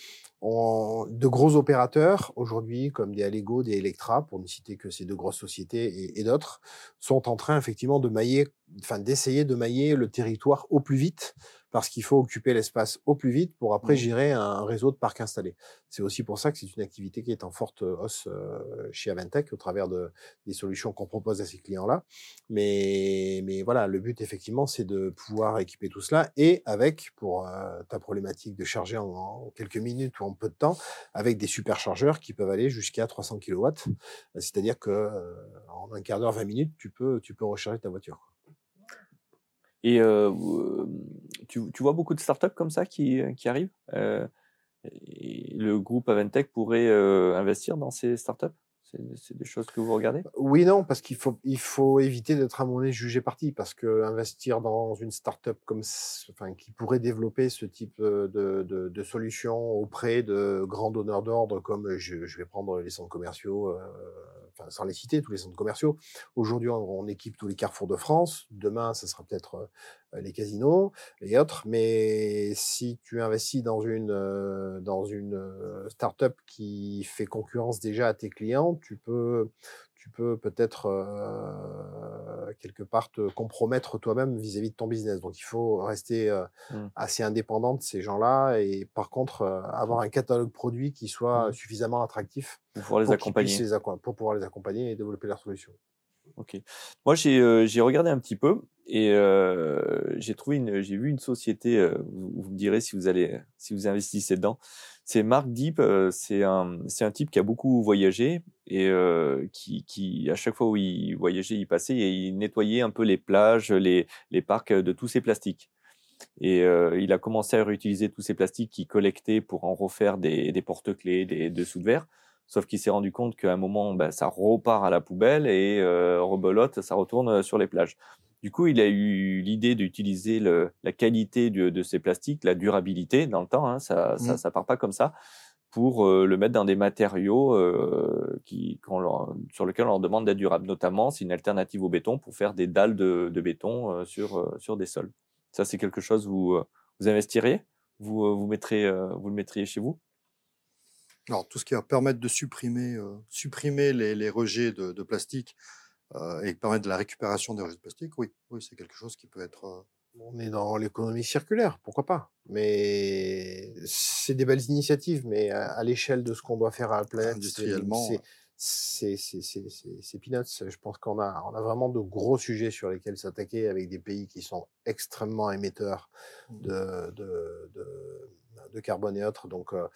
de gros opérateurs aujourd'hui, comme des Allego, des Electra, pour ne citer que ces deux grosses sociétés et d'autres, sont en train effectivement de mailler, enfin d'essayer de mailler le territoire au plus vite, parce qu'il faut occuper l'espace au plus vite pour après Mhm. gérer un réseau de parcs installés. C'est aussi pour ça que c'est une activité qui est en forte hausse euh, chez Aventec au travers de, des solutions qu'on propose à ces clients-là. Mais, mais voilà, le but effectivement, c'est de pouvoir équiper tout cela et avec, pour euh, ta problématique de charger en, en quelques minutes ou en peu de temps, avec des superchargeurs qui peuvent aller jusqu'à 300 kW. C'est-à-dire que euh, en un quart d'heure, 20 minutes, tu peux, tu peux recharger ta voiture. Et euh, vous- tu, vois beaucoup de startups comme ça qui, arrivent euh, et Le groupe Aventec pourrait euh, investir dans ces startups? C'est des choses que vous regardez? Oui, non, parce qu'il faut, éviter d'être à mon avis jugé parti, parce que investir dans une startup comme, enfin, qui pourrait développer ce type euh, de, de, solution auprès de grands donneurs d'ordre, comme euh, je, vais prendre les centres commerciaux, euh, sans les citer, tous les centres commerciaux. Aujourd'hui, on, équipe tous les carrefours de France. Demain, ce sera peut-être euh, les casinos et autres. Mais si tu investis dans une euh, dans une euh, startup qui fait concurrence déjà à tes clients, tu peux tu peux peut-être euh, quelque part te compromettre toi-même vis-à-vis de ton business. Donc il faut rester euh, Mm. assez indépendant de ces gens-là et par contre euh, avoir un catalogue produit qui soit Mm. suffisamment attractif pour pouvoir les pour, accompagner les pour pouvoir les accompagner et développer leurs solutions. Ok. Moi, j'ai euh, j'ai regardé un petit peu et euh, j'ai trouvé une, j'ai vu une société. euh, vous, vous me direz si vous allez, si vous investissez dedans. C'est Mark Deep. c'est un, un type qui a beaucoup voyagé et qui, à chaque fois où il voyageait, il passait et il nettoyait un peu les plages, les, les parcs de tous ces plastiques. Et il a commencé à réutiliser tous ces plastiques qu'il collectait pour en refaire des, des porte-clés, des dessous de verre. Sauf qu'il s'est rendu compte qu'à un moment, ben, ça repart à la poubelle et rebelote, ça retourne sur les plages. Du coup, il a eu l'idée d'utiliser la qualité de, de ces plastiques, la durabilité dans le temps, hein, ça, ça, Mhm. ça part pas comme ça, pour euh, le mettre dans des matériaux euh, qui, qu'on leur- sur lesquels on leur demande d'être durables. Notamment, c'est une alternative au béton pour faire des dalles de, de béton euh, sur, sur des sols. Ça, c'est quelque chose où vous, vous investiriez vous, vous, mettrez, vous le mettriez chez vous? Alors, tout ce qui va permettre de supprimer, supprimer les, les rejets de, de plastique euh, et permettre de la récupération des rejets de plastique, oui, oui c'est quelque chose qui peut être. euh, On est dans l'économie circulaire, pourquoi pas Mais c'est des belles initiatives, mais à, à l'échelle de ce qu'on doit faire à la planète, Industriellement, c'est peanuts. Je pense qu'on a on a vraiment de gros sujets sur lesquels s'attaquer avec des pays qui sont extrêmement émetteurs Mmh. de de de, de carbone et autres. Donc, euh,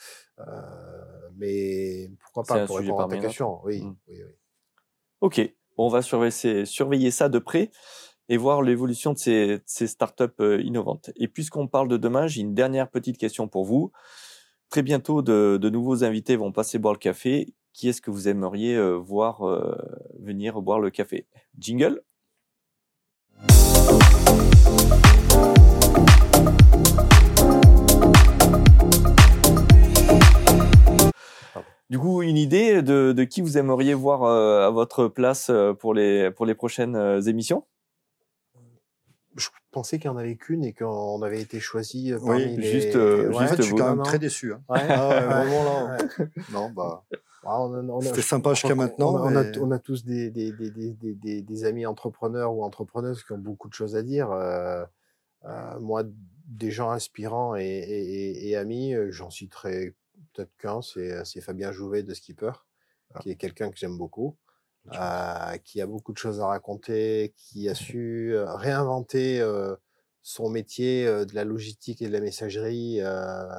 mais pourquoi pas pour répondre à ta question Oui, Mm. oui, oui. Ok, on va surveiller, ça de près et voir l'évolution de ces, startups euh, innovantes. Et puisqu'on parle de demain, j'ai une dernière petite question pour vous. Très bientôt, de, de nouveaux invités vont passer boire le café. Qui est-ce que vous aimeriez euh, voir euh, venir boire le café? Jingle? Du coup, une idée de, de qui vous aimeriez voir euh, à votre place euh, pour les, pour les prochaines euh, émissions? Je pensais qu'il n'y en avait qu'une et qu'on avait été choisi euh, Oui, parmi les... juste, euh, En juste fait, je suis quand même non. très déçu. hein. Ouais, Ah ouais, ouais, vraiment là. ouais. Non, bah, Ah, on a- on a- c'était sympa je jusqu'à maintenant. On a, on a- mais- on a tous des, des, des, des, des, des- des amis entrepreneurs ou entrepreneuses qui ont beaucoup de choses à dire. Euh, euh, moi, des gens inspirants et, et, et- amis, j'en citerai peut-être qu'un, c'est c'est Fabien Jouvet de Skipper. qui est quelqu'un que j'aime beaucoup, euh, qui a beaucoup de choses à raconter, qui a su euh, réinventer euh, son métier euh, de la logistique et de la messagerie euh,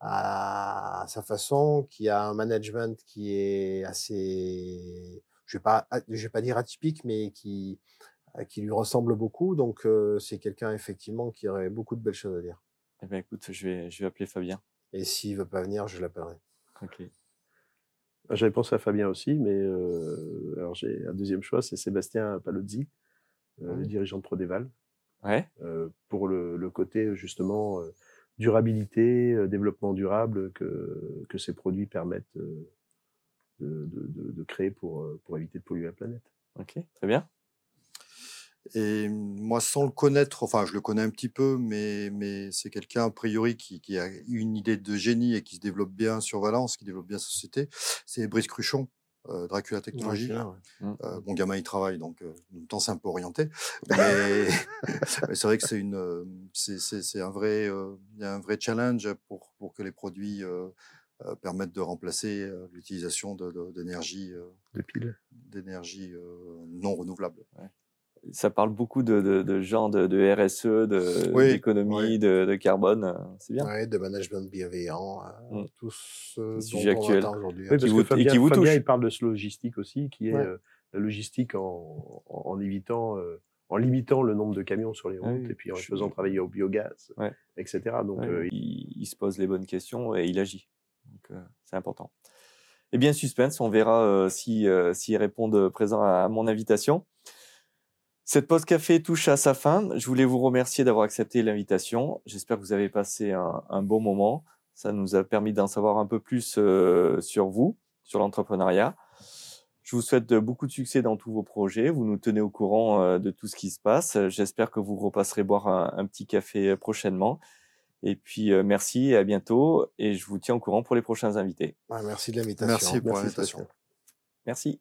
à sa façon, qui a un management qui est assez, je vais pas, je vais pas dire atypique, mais qui euh, qui lui ressemble beaucoup. Donc euh, c'est quelqu'un effectivement qui aurait beaucoup de belles choses à dire. Eh ben écoute, je vais, je vais appeler Fabien. Et s'il veut pas venir, je l'appellerai. Ok. Ah, J'avais pensé à Fabien aussi, mais euh, alors j'ai un deuxième choix, c'est Sébastien Palozzi, euh, le Oui. dirigeant de Prodeval, Ouais. euh, pour le, le côté justement euh, durabilité, euh, développement durable que, que ces produits permettent euh, de, de, créer pour, euh, pour éviter de polluer la planète. Ok. Très bien. Et moi, sans le connaître, enfin, je le connais un petit peu, mais, mais c'est quelqu'un, a priori, qui, qui a une idée de génie et qui se développe bien sur Valence, qui développe bien sa société. C'est Brice Cruchon, euh, Dracula Technologies. Dracula, ouais. Mm. Euh, mon gamin, il travaille, donc euh, en même temps, c'est un peu orienté. Mais, mais c'est vrai que c'est une, euh, c'est, un vrai, euh, un vrai challenge pour, pour que les produits euh, euh, permettent de remplacer euh, l'utilisation d'énergie, euh, De piles. d'énergie euh, non renouvelable. Ça parle beaucoup de, de, de gens de, de RSE, de, Oui, d'économie, oui. de, de carbone. euh, C'est bien. Ouais, de management bienveillant, euh, Mm. tout ce actuels. attend aujourd'hui. Oui, parce vous- que Fabien, et qui vous Fabien, touche. il parle de ce logistique aussi, qui est Ouais. euh, la logistique en, en, en évitant, euh, en limitant le nombre de camions sur les Ah routes oui, et puis en faisant travailler au biogaz, Ouais. etc. Donc, Ouais, euh, il, il se pose les bonnes questions et il agit. Donc, euh, c'est important. Eh bien, suspense, on verra euh, si, euh, s'ils répondent présent à, mon invitation. Cette pause café touche à sa fin. Je voulais vous remercier d'avoir accepté l'invitation. J'espère que vous avez passé un, un bon moment. Ça nous a permis d'en savoir un peu plus euh, sur vous, sur l'entrepreneuriat. Je vous souhaite beaucoup de succès dans tous vos projets. Vous nous tenez au courant euh, de tout ce qui se passe. J'espère que vous repasserez boire un, un petit café prochainement. Et puis, euh, merci et à bientôt. Et je vous tiens au courant pour les prochains invités. Ouais, merci de l'invitation. Merci pour l'invitation. Merci.